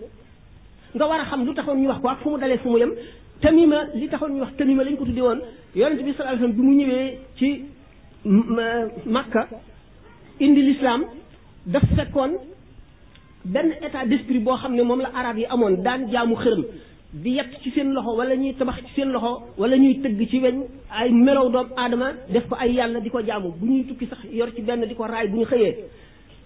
nga war a xam lu taxoon ñu wax ko ak fu mu dalee fu mu yem tamima li taxoon ñu wax tamima lañ ko tuddee woon yonente bi sallallahu alayhi wasallam bi mu ñëwee ci Makka indi l'islam daf fekkoon benn état d'esprit boo xam ne moom la arab yi amoon daan jaamu xërëm di yett ci seen loxo wala ñuy tabax ci seen loxo wala ñuy tëgg ci weñ ay melow doom aadama def ko ay yàlla di ko jaamu bu ñuy tukki sax yor ci benn di ko raay bu ñu xëyee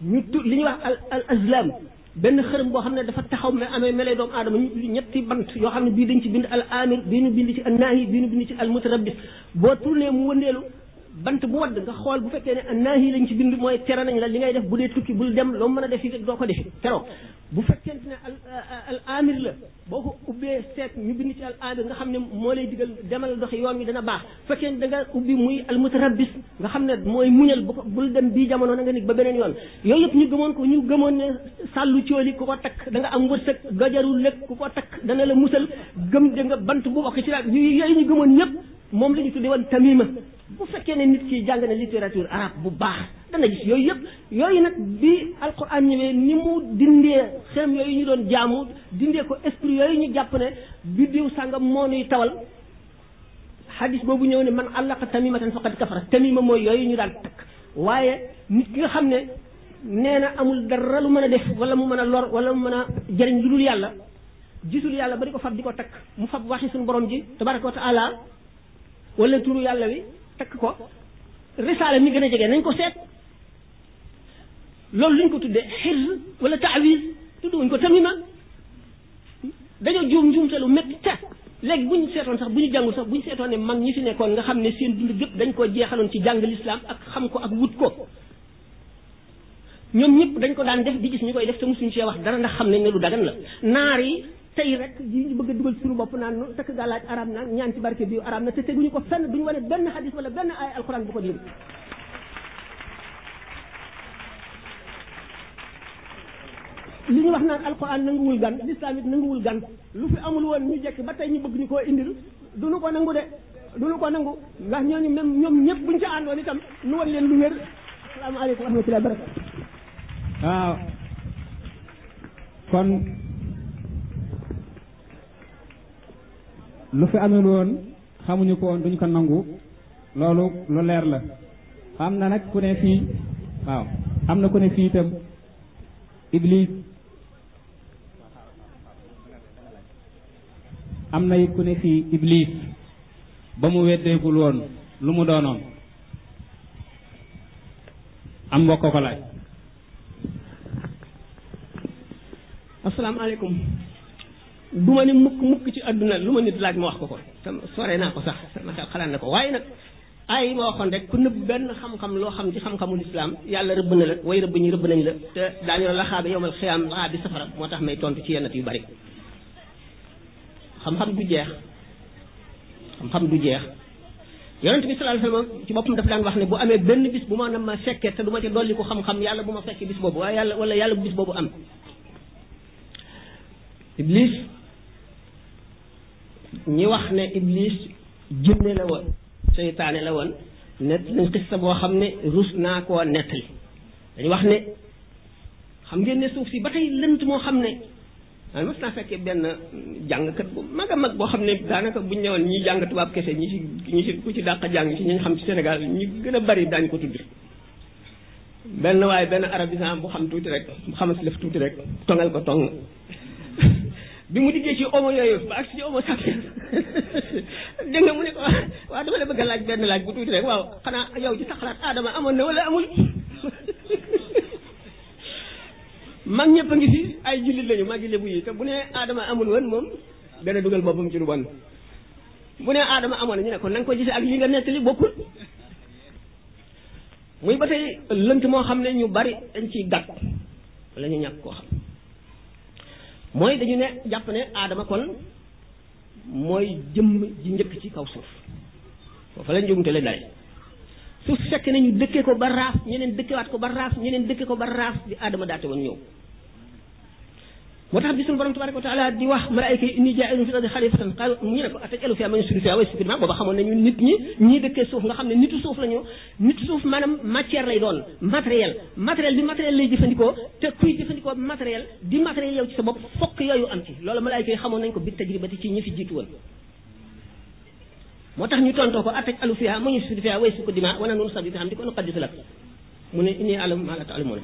ñu tu li ñuy wax al al azlam benn xërëm boo xam ne dafa taxaw mais amee melee doomu aadama ñu ñetti bant yoo xam ne bii dañ ci bind al amir bii ñu bind ci al naahi bii ñu bind ci al mutarabbis boo tourné mu wëndeelu bant bu wadd nga xool bu fekkee ne annaahi lañ ci bind mooy tere nañ la li ngay def bu dee tukki bul dem loo mën a def yi doo ko defi keroog bu fekkente ne al al amir la boo ko ubbee seet ñu bind ci al amir nga xam ne moo lay digal demal doxi yoon wi dana baax fekkee da nga ubbi muy al mutarabbis nga xam ne mooy muñal bu ko bul dem bii jamono na nga nit ba beneen yoon yooyu yëpp ñu gëmoon ko ñu gëmoon ne sàllu cooli ku ko takk da nga am wërsëg dojaru lëg ku ko takk dana la musal gëm da nga bant bu bokk ci daal yooyu ñu gëmoon yëpp moom la ñu tudde woon tamima bu fekkee ne nit ki jàng na littérature arabe bu baax dana gis yooyu yëpp yooyu nag bi alquran ñëwee ni mu dindee xeem yooyu ñu doon jaamu dindee ko esprit yooyu ñu jàpp ne biddiw sàngam moo nuy tawal xadis boobu ñëw ne man àllaqa tamimatan faqad kafara tamima mooy yooyu ñu daan takk waaye nit ki nga xam ne nee na amul dara lu mën a def wala mu mën a lor wala mu mën a jëriñ lu dul yàlla gisul yàlla ba di ko fab di ko takk mu fab waxi suñu borom ji tabaraka wa taala wala turu yàlla wi takk ko risaala mi gën a jege nañ ko seet loolu luñ ko tuddee xirz wala taawis tudd wuñ ko tamima dañoo juum njuumte lu métti te léegi bu ñu seetoon sax bu ñu jàngul sax bu ñu seetoon ne mag ñi fi nekkoon nga xam ne seen dund gépp dañ ko jeexaloon ci jàng lislaam ak xam ko ak wut ko ñoom ñëpp dañ ko daan def di gis ñu koy def te mosuñ cee wax dara ndax xam nañ ne lu dagan la naar yi tey rek yi ñu bëgg a dugal suñu bopp naan nu takk gàllaaj araam na ñaan ci barke bi araam na te teguñu ko fenn duñu wane benn hadis wala benn ay alxuraan bu ko dindi li ñu wax naan alxuraan nanguwul gan lislaam it nanguwul gan lu fi amul woon ñu jekk ba tey ñu bëgg ñu koo indil du nu ko nangu de du nu ko nangu ndax ñooñu même ñoom ñëpp buñ ca àndoon itam nu wan leen lu wér asalaamaaleykum wa rahmatulah barakatu waaw kon lu fi amul woon xamuñu ko woon duñ ko nangu loolu lu leer la am na nag ku ne fii waaw am na ku ne fii itam Iblis am na it ku ne fii iblis ba mu weddeegul woon lu mu doonoon am mbokk ko laaj asalaamaaleykum du ma ni mukk mukk ci àdduna lu ma nit laaj ma wax ko ko te sore naa ko sax sama xel xalaat na ko waaye nag ay yi ma waxoon rek ku nëbb benn xam-xam loo xam ci xam-xamu lislaam yàlla rëbb na la way rëbb ñi rëbb nañ la te daañu la laxaabe yowmal xiyaam laxaabi safara moo tax may tontu ci yennat yu bari xam-xam du jeex xam-xam du jeex yonent bi sallallahu alayhi wasallam ci boppam daf daan wax ne bu amee benn bis bu ma nam ma fekkee te du ma ci dolli ko xam-xam yàlla bu ma fekkee bis boobu waaye yàlla wala yàlla bu bis boobu am iblis ñi wax ne iblis jinne la woon seytaane la woon nett nañ xissa boo xam ne rus naa koo nettali dañu wax ne xam ngeen ne suuf si ba tey lënt moo xam ne waaye mos naa fekkee benn jàngkat bu mag a mag boo xam ne daanaka buñ ñëwoon ñi jàng tubaab kese ñi ci ñi ci ku ci dàq jàng ci ñi xam ci Sénégal ñi gën a bari daañu ko tudd benn waaye benn arabisant bu xam tuuti rek bu xamas lëf tuuti rek tongal ko tong bi mu diggee ci omo yooyu ba ak ci omo sapiens dégg nga mu ne ko waaw dama la bëgg a laaj benn laaj bu tuuti rek waaw xanaa yow ci sa xalaat aadama amoon na wala amul mag ñëpp a ngi fi ay jullit lañu mag yi lébu yi te bu ne aadama amul woon moom dana dugal boppam ci lu bon bu ne aadama amoon na ñu ne kon na nga ko gisee ak li nga nettali bokkul muy ba tey lënt moo xam ne ñu bari dañ ciy gàtt wala ñu ñàkk koo xam mooy dañu ne jàpp ne aadama kon mooy jëmm ji njëkk ci kaw suuf foofa la njuumte la daay su fekk nañu dëkkee ko ba raaf ñeneen dëkkewaat ko ba raaf ñeneen dëkkee ko ba raaf bi aadama daate woon ñëw moo tax bi suñu borom tabaraka wa taala di wax malaayka yi inni jaa'ilun fil ardi xalifatan qaalu ñu ne ko atajalu fiha man yufsidu fiha wa yasfiku dimaa booba xamoon nañu nit ñi ñii dëkkee suuf nga xam ne nitu suuf la ñu nit suuf maanaam matière lay doon matériel matériel bi matériel lay jëfandikoo te kuy jëfandikoo matériel di matériel yow ci sa bopp fokk yooyu am ci loolu malaayika yi xamoon nañ ko bi tajribati ci ñi fi jiitu woon moo tax ñu tontoo ko ataj alu fiha mu ñu sudu fiha way su ko dima wana noonu sabbi fi xam di ko nu xaddisu lak mu ne inni alamu maa la taalamuuna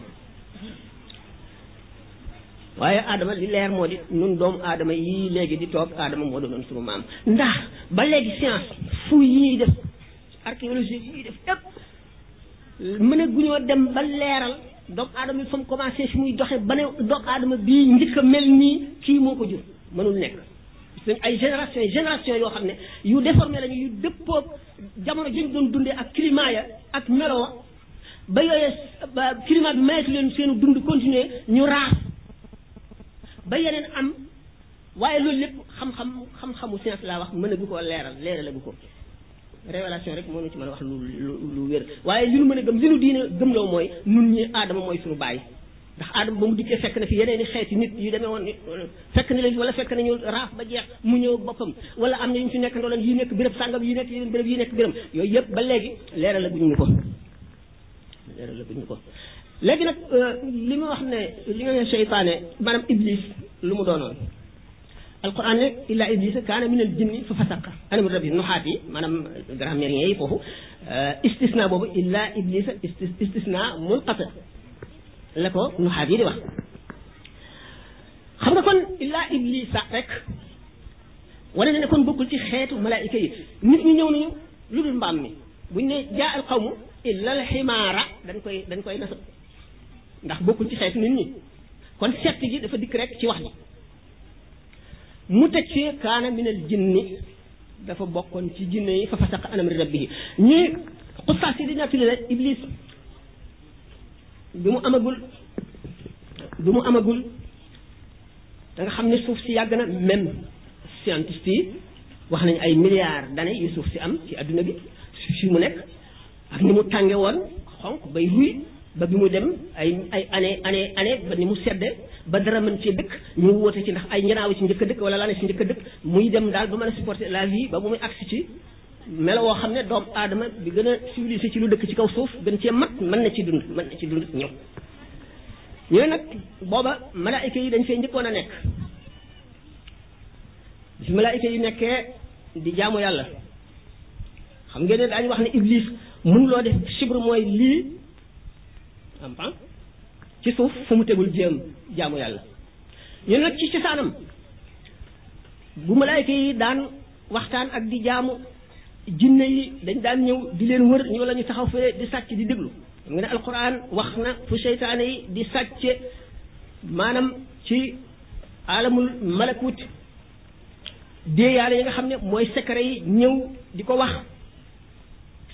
waaye aadama li leer moo di nun doomu aadama yii léegi di toog aadama moo doonoon sunu maam ndax ba léegi science fu yii def archéologie yi ñuy def yépp mën a guñoo dem ba leeral doomu aadama bi fa mu commencé fi muy doxe ba ne doomu aadama bii njëkk a mel nii kii moo ko jur mënul nekk suñ ay génération génération yoo xam ne yu déformé lañu yu dëppoo jamono jën doon dundee ak climat ya ak melo wa ba yooyee ba climat bi mayatu leen seenu dund continuer ñu raaf ba yeneen am waaye loolu lépp xam-xam xam-xamu science laa wax mën a gu koo leeral leerale gu ko révélation rek moo nu ci mën a wax lu lu lu wér waaye li nu mën a gëm li nu diine gëmloo mooy nun ñi aadama mooy suñu bàyyi ndax aadama ba mu dikkee fekk na fi yeneen i xeeti nit yu demee woon fekk na leen fi wala fekk nañu raaf ba jeex mu ñëw boppam wala am na ñu fi nekk ndoolan yi nekk béréb sàngam yi nekk yeneen béréb yi nekk béréb yooyu yëpp ba léegi leeral la guñu ko léegi nag li ma wax ne li nga ne seytaane maanaam iblis lu mu doonoon alquran ne illa iblisa kaana min al jinni fa fasaqa ana min rabbi nuxaat yi maanaam grammairien yi foofu istisna boobu illa iblisa istisna munqati la ko nuxaat yi di wax xam nga kon illa iblisa rek wane na ne kon bokkul ci xeetu malaayika yi nit ñi ñëw nañu lu dul mbaam mi buñ ne jaa al xawmu illa al ximaara dañ koy dañ koy nasab ndax bokkul ci xeet nit ñi kon sett gi dafa dikk rek ci wax ji mu teg ci kaana min al jinni dafa bokkoon ci jinne yi fa fasaqa an amri rabbihi ñuy xusaas yi di nettali la iblis bi mu amagul bi mu amagul da nga xam ne suuf si yàgg na même scientiste yi wax nañ ay milliards d'années yu suuf si am ci adduna bi fi mu nekk ak ni mu tànge woon xonq bay ruy ba bi mu dem ay ay année année année ba ni mu sedde ba dara mën ci dëkk ñu woote ci ndax ay njanaaw ci njëkk a dëkk wala laa ne ci njëkk a dëkk muy dem daal ba mën a supporter la vie ba bu muy agsi ci melo woo xam ne doomu aadama bi gën a civilisé ci lu dëkk ci kaw suuf gën cee mat mën na ci dund mën na ci dund ñëw ñu ne nag booba malaayika yi dañ fee njëkkoon a nekk bi fi malaayika yi nekkee di jaamu yàlla xam ngeen ne daañu wax ne iblis mënuloo def chibre mooy lii am pan ci suuf fu mu tegul jéem jaamu yàlla ñu ne nag ci cosaanam bu malaayika yi daan waxtaan ak di jaamu jinne yi dañ daan ñëw di leen wër ñu la ñu taxaw fee di sàcc di déglu xam nga ne alquran wax na fu seytaane yi di sàcce maanaam ci alamul malakut déeyaale yi nga xam ne mooy secret yi ñëw di ko wax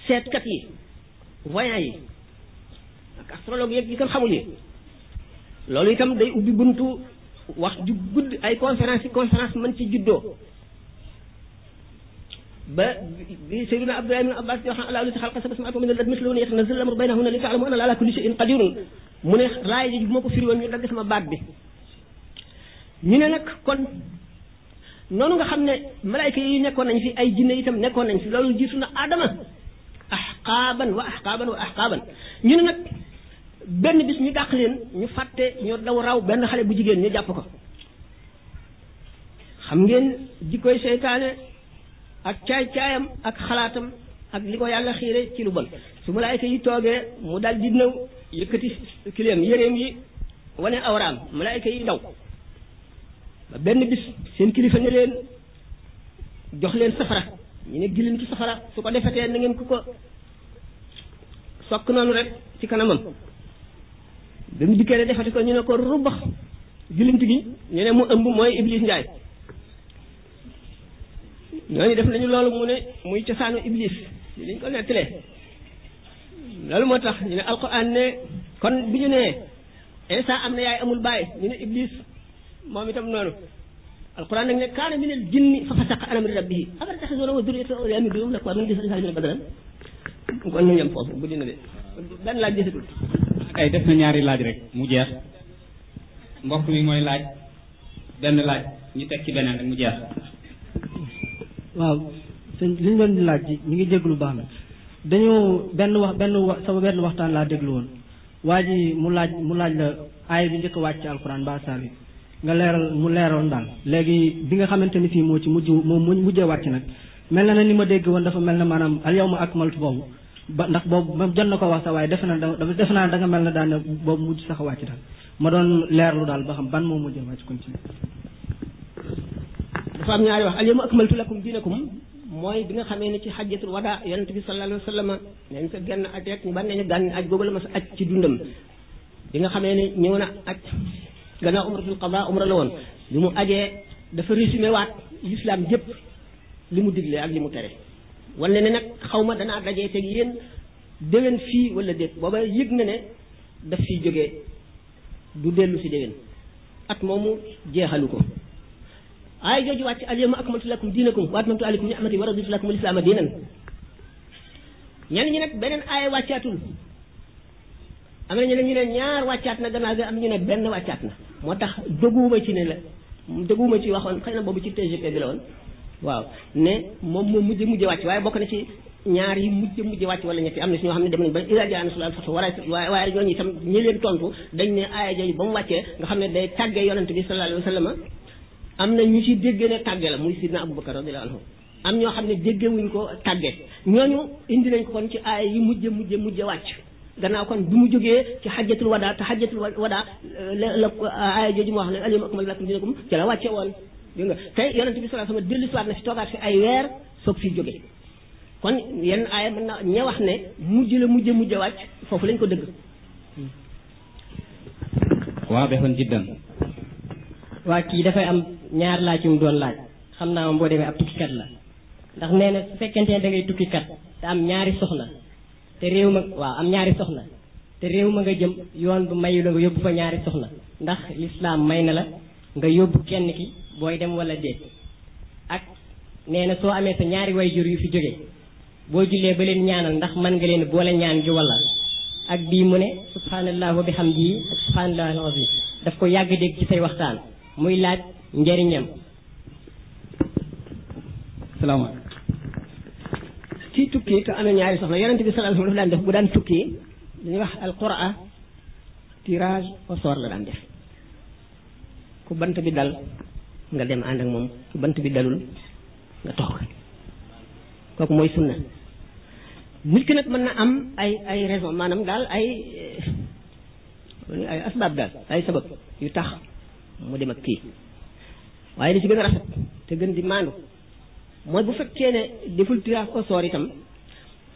seetkat yi voyant yi ak astrologue yeeg yi kenn xamul yi loolu itam day ubbi buntu wax ju gudd ay conférence yi conférence mën ci juddoo ba bi Seydina Abdoulaye ibn Abbas yoo xam alaa li si xalqa sab'a samaawaati wa min al-ardi mislahunna yatanazzalu al-amru baynahunna li ta'lamu anna Allaha ala kulli shay'in qadirun mu ne raay ji bu ma ko firi woon ñu dagg sama baat bi ñu ne nag kon noonu nga xam ne malaayka yi nekkoon nañ fi ay jinne itam nekkoon nañ fi loolu jiitu na aadama ahqaaban wa ahqaaban wa ahqaaban ñu ne nag benn bis ñu dàq leen ñu fàtte ñu daw raw benn xale bu jigéen ñu jàpp ko xam ngeen jikkoy seytaane ak caay-caayam ak xalaatam ak li ko yàlla xiire ci lu bon su malaayka yi toogee mu dal di nëw yëkkati kileem yëreem yi wane awraam malaayka yi daw ba benn bis seen kilifa ne leen jox leen safara ñu ne gilim ci safara su ko defetee na ngeen ku ko sokk noonu rek ci kanamam ba mu dikkee ne defati ko ñu ne ko rubax gilimti gi ñu ne mu ëmb mooy iblis njaay ñooñu def nañu loolu mu ne muy cosaanu iblis li lañ ko nettalee loolu moo tax ñu ne alquran ne kon bi ñu nee Isa am na yaay amul baay ñu ne Iblis moom itam noonu alquran nag ne kaana min al jinni fa fasaqa an amri rabbihi afara taxisuuna wa durriyatahu awliyaa min duunihim lakum min disa min badalan kon ñu yem foofu bu dina de dan laaj desatul kay def na ñaari laaj rek mu jeex mbokk mi mooy laaj benn laaj ñu teg ci beneen rek mu jeex waaw sëñ li ñu doon di laaj ji ñu ngi déglu baax na dañu benn wax benn wa sama benn waxtaan laa déglu woon waa ji mu laaj mu laaj la aaya bi njëkk a wàcc ci alxuraan mbaa saar bi nga leeral mu leeroon daal léegi bi nga xamante ni fii moo ci mujj moo mu mujjee wàcc nag mel na ne ni ma dégg woon dafa mel na maanaam al yawma akmaltu boobu ba ndax boobu moom jot na ko wax sax waaye defe naa da defe naa da nga mel na daan ne boobu mujj sax a wàcc daal ma doon leerlu daal ba xam ban moo mujjee wàcc kon ci dafa am ñaari wax al yawma akmaltu lakum diinakum mooy bi nga xamee ne ci xajjatul wadaa yonent bi sallallahu alayhi wa sallam nañ sa genn aj rek ñu ban nañu gànn aj googu la mas aj ci dundam bi nga xamee ne ñëw na aj gannaaw umratul qada umra la woon bi mu ajee dafa résumé waat l'islam yëpp li mu digle ak li mu tere wala ne nag xaw ma danaa dajee teg yéen déwén fii wala déet booba yëg na ne daf fiy jógee du dellu si déwén at moomu jeexalu ko aaya jooju wàcc al yawma akmaltu lakum diinakum wa atmamtu alaykum ni'mati wa raditu lakum al islaama diinan ñenn ñi nag beneen aaya wàccaatul am na ñeneen ñu ne ñaar wàccaat na gannaaw gi am ñu ne benn wàccaat na moo tax dëgguwuma ci ne la dëgguwuma ci waxoon xëy na boobu ci TGP bi la woon waaw ne moom moo mujj mujj wàcc waaye bokk na ci ñaar yi mujj mujj wàcc wala ñetti am na si ñoo xam ne dem nañ ba ila jaa nasrullah fatu wala waaye waaye ñooñu itam ñi leen tontu dañ ne aaya jooju ba mu wàccee nga xam ne day tàggee yonante bi sallallahu alayhi wa sallam am na ñu ci déggee ne tàggee la muy sidna Abubakar radiyallahu anhu am ñoo xam ne déggewuñ ko tàgge ñooñu indi nañ ko kon ci aaya yi mujje mujje mujje wàcc gannaaw kon bi mu jógee ci xajjatul wadaa te xajjatul wadaa la la aaya jooju mu wax ne alyawma akmaltu lakum diinakum ci la wàcce woon dégg nga te yonente bi sallallahu alayhi wasallam dellu siwaat na fi toogaat fi ay weer soog fi jóge kon yenn aaya mën na ña wax ne mujj la mujje mujje wàcc foofu lañ ko dëgg waa bexoon jiddan waa kii dafay am ñaar laaj yu mu doon laaj xam naa moom boo demee ab tukkikat la ndax nee na su fekkente ne da ngay tukkikat te am ñaari soxna te réew ma waaw am ñaari soxna te réew ma nga jëm yoon bu mayu la nga yóbbu fa ñaari soxna ndax lislaam may na la nga yóbbu kenn ki booy dem wala déet ak nee na soo amee sa ñaari way jur yu fi jóge boo jullee ba leen ñaanal ndax mën nga leen boole ñaan gi wala ak bii mu ne subhanallah wa bihamdihi ak subhanallah al azim daf ko yàgg dégg ci say waxtaan muy laaj njëriñam salaamaaleykum ci tukki te amee ñaari soxna yonente bi sallallahu alayhi wasallam dafa daan def bu daan tukki dañuy wax alqura tirage au sort la daan def ku bant bi dal nga dem ànd ak moom ku bant bi dalul nga toog kooku mooy sunna nit ki nag mën na am ay ay raison maanaam daal ay ay asbaab daal ay sabab yu tax mu dem ak kii waaye li ci gën a rafet te gën di maandu mooy bu fekkee ne deful tirage au sort itam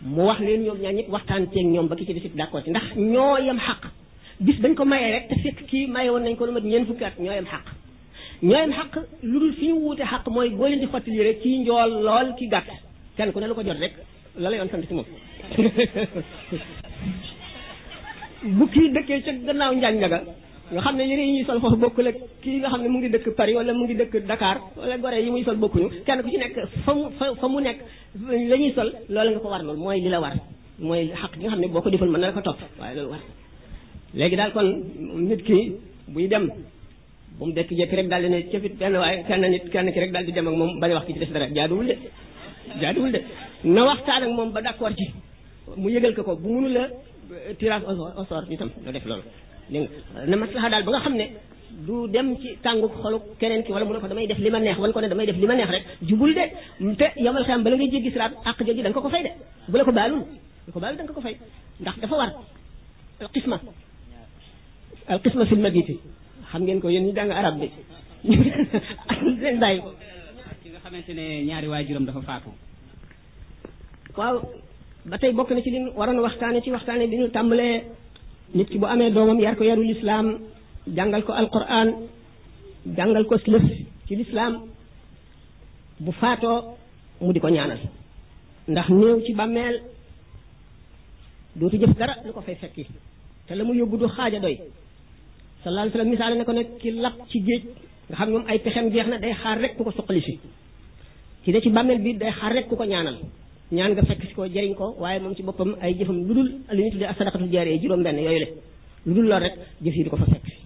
mu wax leen ñoom ñaar ñëpp waxtaan ceeg ñoom ba ki ci desit d'accord ci ndax ñoo yem xaq bis bañ ko mayee rek te fekk kii maye woon nañ ko lu mat ñeent fukki at ñoo yem xaq ñoo yem xaq lu dul fi ñu wuute xaq mooy boo leen di xotti lii rek kii njool lool ki gàtt kenn ku ne lu ko jot rek la la yoon sant ci moom bu kii dëkkee ca gannaaw njaag njaga nga xam ne yére yi ñuy sol foofu bokkul ak kii nga xam ne mu ngi dëkk Paris wala mu ngi dëkk Dakar wala Gorée yi muy sol bokkuñu kenn ku ci nekk fa mu fa fa mu nekk la ñuy sol loolu nga ko war loolu mooy li la war mooy xaq gi nga xam ne boo ko deful mën na la ko topp waaye loolu war léegi daal kon nit ki buy dem bu mu dekk jekk rek daal di ne cëfit benn waaye kenn nit kenn ki rek daal di dem ak moom bañ a wax ki ci des dara jaaduwul de jaaduwul de na waxtaan ak moom ba d'accord ci mu yëgal ko ko bu mënu la tirage au sort itam lu def loolu dégg nga na maslaha daal ba nga xam ne du dem ci tàngu xolu keneen ki wala mu ne ko damay def li ma neex wan ko ne damay def li ma neex rek jubul de te yomal xam bala ngay jéggi siraat àq jooju da nga ko ko fay de bu la ko baalul bu ko baalul da nga ko ko fay ndax dafa war qisma al qisma fil mabiti xam ngeen ko yéen ñu jàng arab bi leen bàyyi ko ki nga xamante ne ñaari waajuram dafa faatu waaw ba tey bokk na ci li ñu waroon waxtaane ci waxtaane bi ñu tàmbalee nit ki bu amee doomam yar ko yarul islaam jàngal ko alquran jàngal ko lëf ci lislaam bu faatoo mu di ko ñaanal ndax néew ci bàmmeel dootu jëf dara lu ko fay fekki te la mu yóbbu du xaaja doy sallallahu alayhi wa sallam misaale ne ko nag ki lap ci géej nga xam moom ay pexem jeex na day xaar rek ku ko suqali si ki ne ci bàmmeel bi day xaar rek ku ko ñaanal ñaan nga fekk si ko jëriñ ko waaye moom ci boppam ay jëfam lu dul li ñu tuddee asadaqatu jaariya juróom benn yooyu le lu dul lool rek jëf yi di ko fa fekk si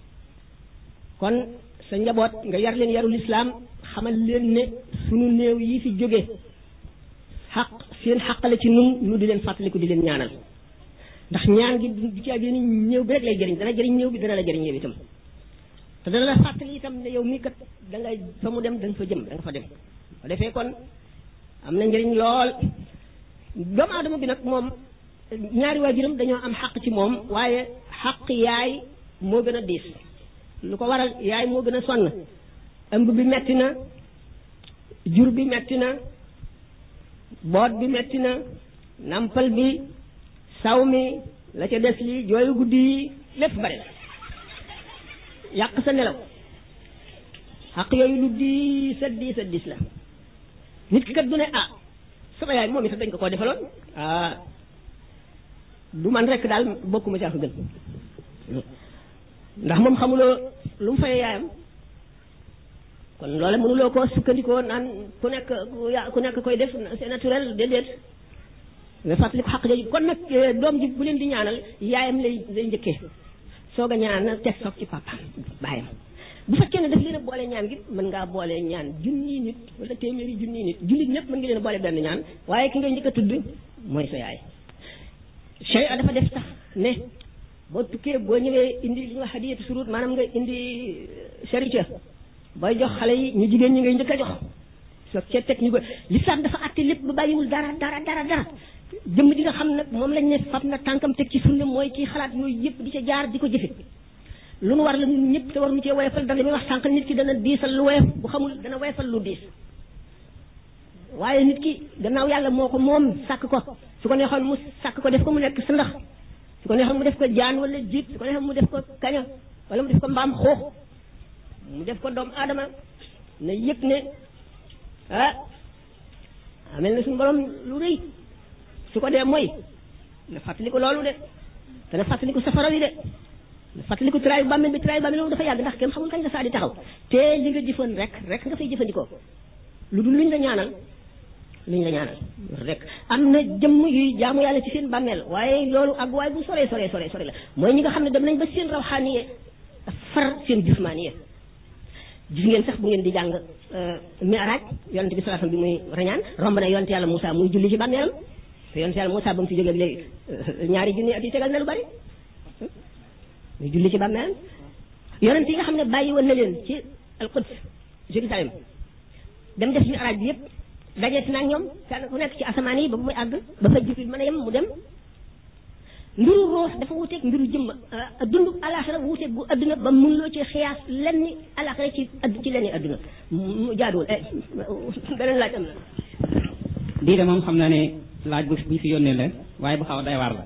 kon sa njaboot nga yar leen yaru lislaam xamal leen ne sunu néew yi fi jóge xaq seen xaq la ci nun nu di leen fàttaliku di leen ñaanal ndax ñaan gi du ci àggee ni néew bi rek lay jëriñ dana jëriñ néew bi dana la jëriñ yow itam te dana la fàttali itam ne yow mii kat da ngay fa mu dem da nga fa jëm da nga fa dem bu defee kon am na njëriñ lool doomu aadama bi nag moom ñaari waajuram dañoo am xaq ci moom waaye xaq yaay moo gën a diis lu ko waral yaay moo gën a sonn ëmb bi metti na jur bi metti na boot bi metti na nampal bi saw mi la ca des yi jooyu guddi yi lépp bari la yàq sa nelaw xaq yooyu lu diis a diis a diis la nit ki kat du ne ah sama yaay moom itam dañ ko koo defaloon ah du man rekk daal bokkuma caa ko gën ndax moom xamuloo lu mu fay yaayam kon loola mënuloo koo sukkandikoo naan ku nekk ku nekk koy def c'est naturel déedéet nga fàttali ko xaq jooju kon nag eh, doom ji bu leen di ñaanal yaayam lay lay njëkkee soog a ñaanal teg soog ci papaam baayam bu fekkee ne daf leen a boole ñaan gi mën ngaa boole ñaan junni nit wala téeméeri junni nit jullit ñëpp mën nga leen a boole benn ñaan waaye ki ngay njëkk a tudd mooy sa yaay Cheikh dafa def tax ne boo tukkee boo ñëwee indi li nga hadiyatu surut maanaam nga indi charité booy jox xale yi ñu jigéen ñi ngay njëkk a jox soo cee teg ñu ko lislaam dafa àtte lépp ba bàyyiwul dara dara dara dara jëmm ji nga xam nag moom lañ ne fab na tànkam teg ci sunna mooy kii xalaat yooyu yëpp di ca jaar di ko jëfe lu nu war la ñun ñëpp te war nu cee woyofal dana li muy wax sànq nit ki dana diisal lu woyof bu xamul dana woyofal lu diis waaye nit ki gannaaw yàlla moo ko moom sàkk ko su ko neexoon mu sàkk ko def ko mu nekk sa ndax su ko neexoon mu def ko jaan wala jiit su ko neexoon mu def ko kaña wala mu def ko mbaam xuux mu def ko doomu aadama na yëg ne ah amel na suñu borom lu rëy su ko dee mooy na fàttaliku loolu de te na fàttaliku safara wi de na fàttaliku tiraayu bàmmeel bi tiraayu bàmmeel moom dafa yàgg ndax kenn xamul kañ nga saa di taxaw te li nga jëfoon rek rek nga fay jëfandikoo lu dul luñ la ñaanal luñ la ñaanal rek am na jëmm yuy jaamu yàlla ci seen bàmmeel waaye loolu ak waay bu sore sore sore sore la mooy ñi nga xam ne dem nañ ba seen rawxaaniye far seen jismaaniye gis ngeen sax bu ngeen di jàng miraaj yonente bi salaasam bi muy rañaan romb na yonente yàlla Moussa muy julli ci bàmmeelam te yonente yàlla Moussa ba mu fi jógee léegi ñaari junni at yi tegal na lu bari muy julli ci bàmmeel yonent yi nga xam ne bàyyi woon na leen ci alquds Jérusalem dem def suñu araaj bi yëpp dajee si naag ñoom kenn ku nekk ci asamaan yi ba muy àgg ba fa jibril mën a yem mu dem mbiru ruux dafa wuteeg mbiru jëmm dundu alaxira wuteeg bu adduna ba mënuloo ci xiyaas lenn alaxira ci add ci lenn adduna mu jaaduwul eh beneen laaj am na bii de moom xam naa ne laaj bu bi fi yónnee la waaye bu xaw a day waar la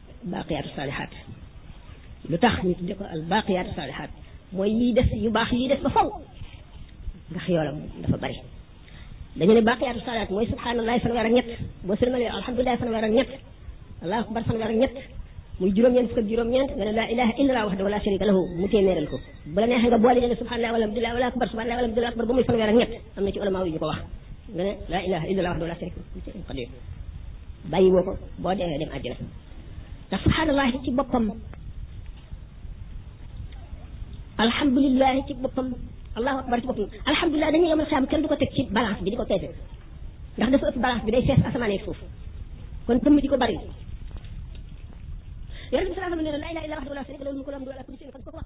baaqiyaatu saalihaat lu tax ñu tudde ko al baaqiyaatu saalihaat mooy yiy def yu baax yiy def ba faw ndax yoolam dafa bari dañu ne baaqiyaatu saalihaat mooy subhaanallahi fanweer ak ñett boo sëlmalee alhamdulilahi fanweer ak ñett allahu akbar fanweer ak ñett muy juróom-ñeent fukk ak juróom-ñeent nga ne laa ilaha illa allah wahdahu la sharika lahu mu téeméeral ko bu la neexee nga boole ñu ne subhanallah wala abdullah wala akbar subhanallah wala abdullah akbar ba muy fanweer ak ñett am na ci ulama yu ñu ko wax nga ne laa ilaha illallah wahdahu laa sharika lahu qadir bàyyi woo ko boo dee dem àjjana ndax subhanallah ci boppam alhamdulillah ci boppam allahu akbar ci boppam alhamdulillah dañuy yomal xiyaam kenn du ko teg ci balance bi di ko peese ndax dafa ëpp balance bi day fees asamaan ak suuf kon jëmm di ko bari yonent bi sallallahu alayhi wa sallam nee na laa ilaha illa wahdahu laa sharika lahu mulku wa lahu alhamdu wa lahu ala kulli shay'in qadir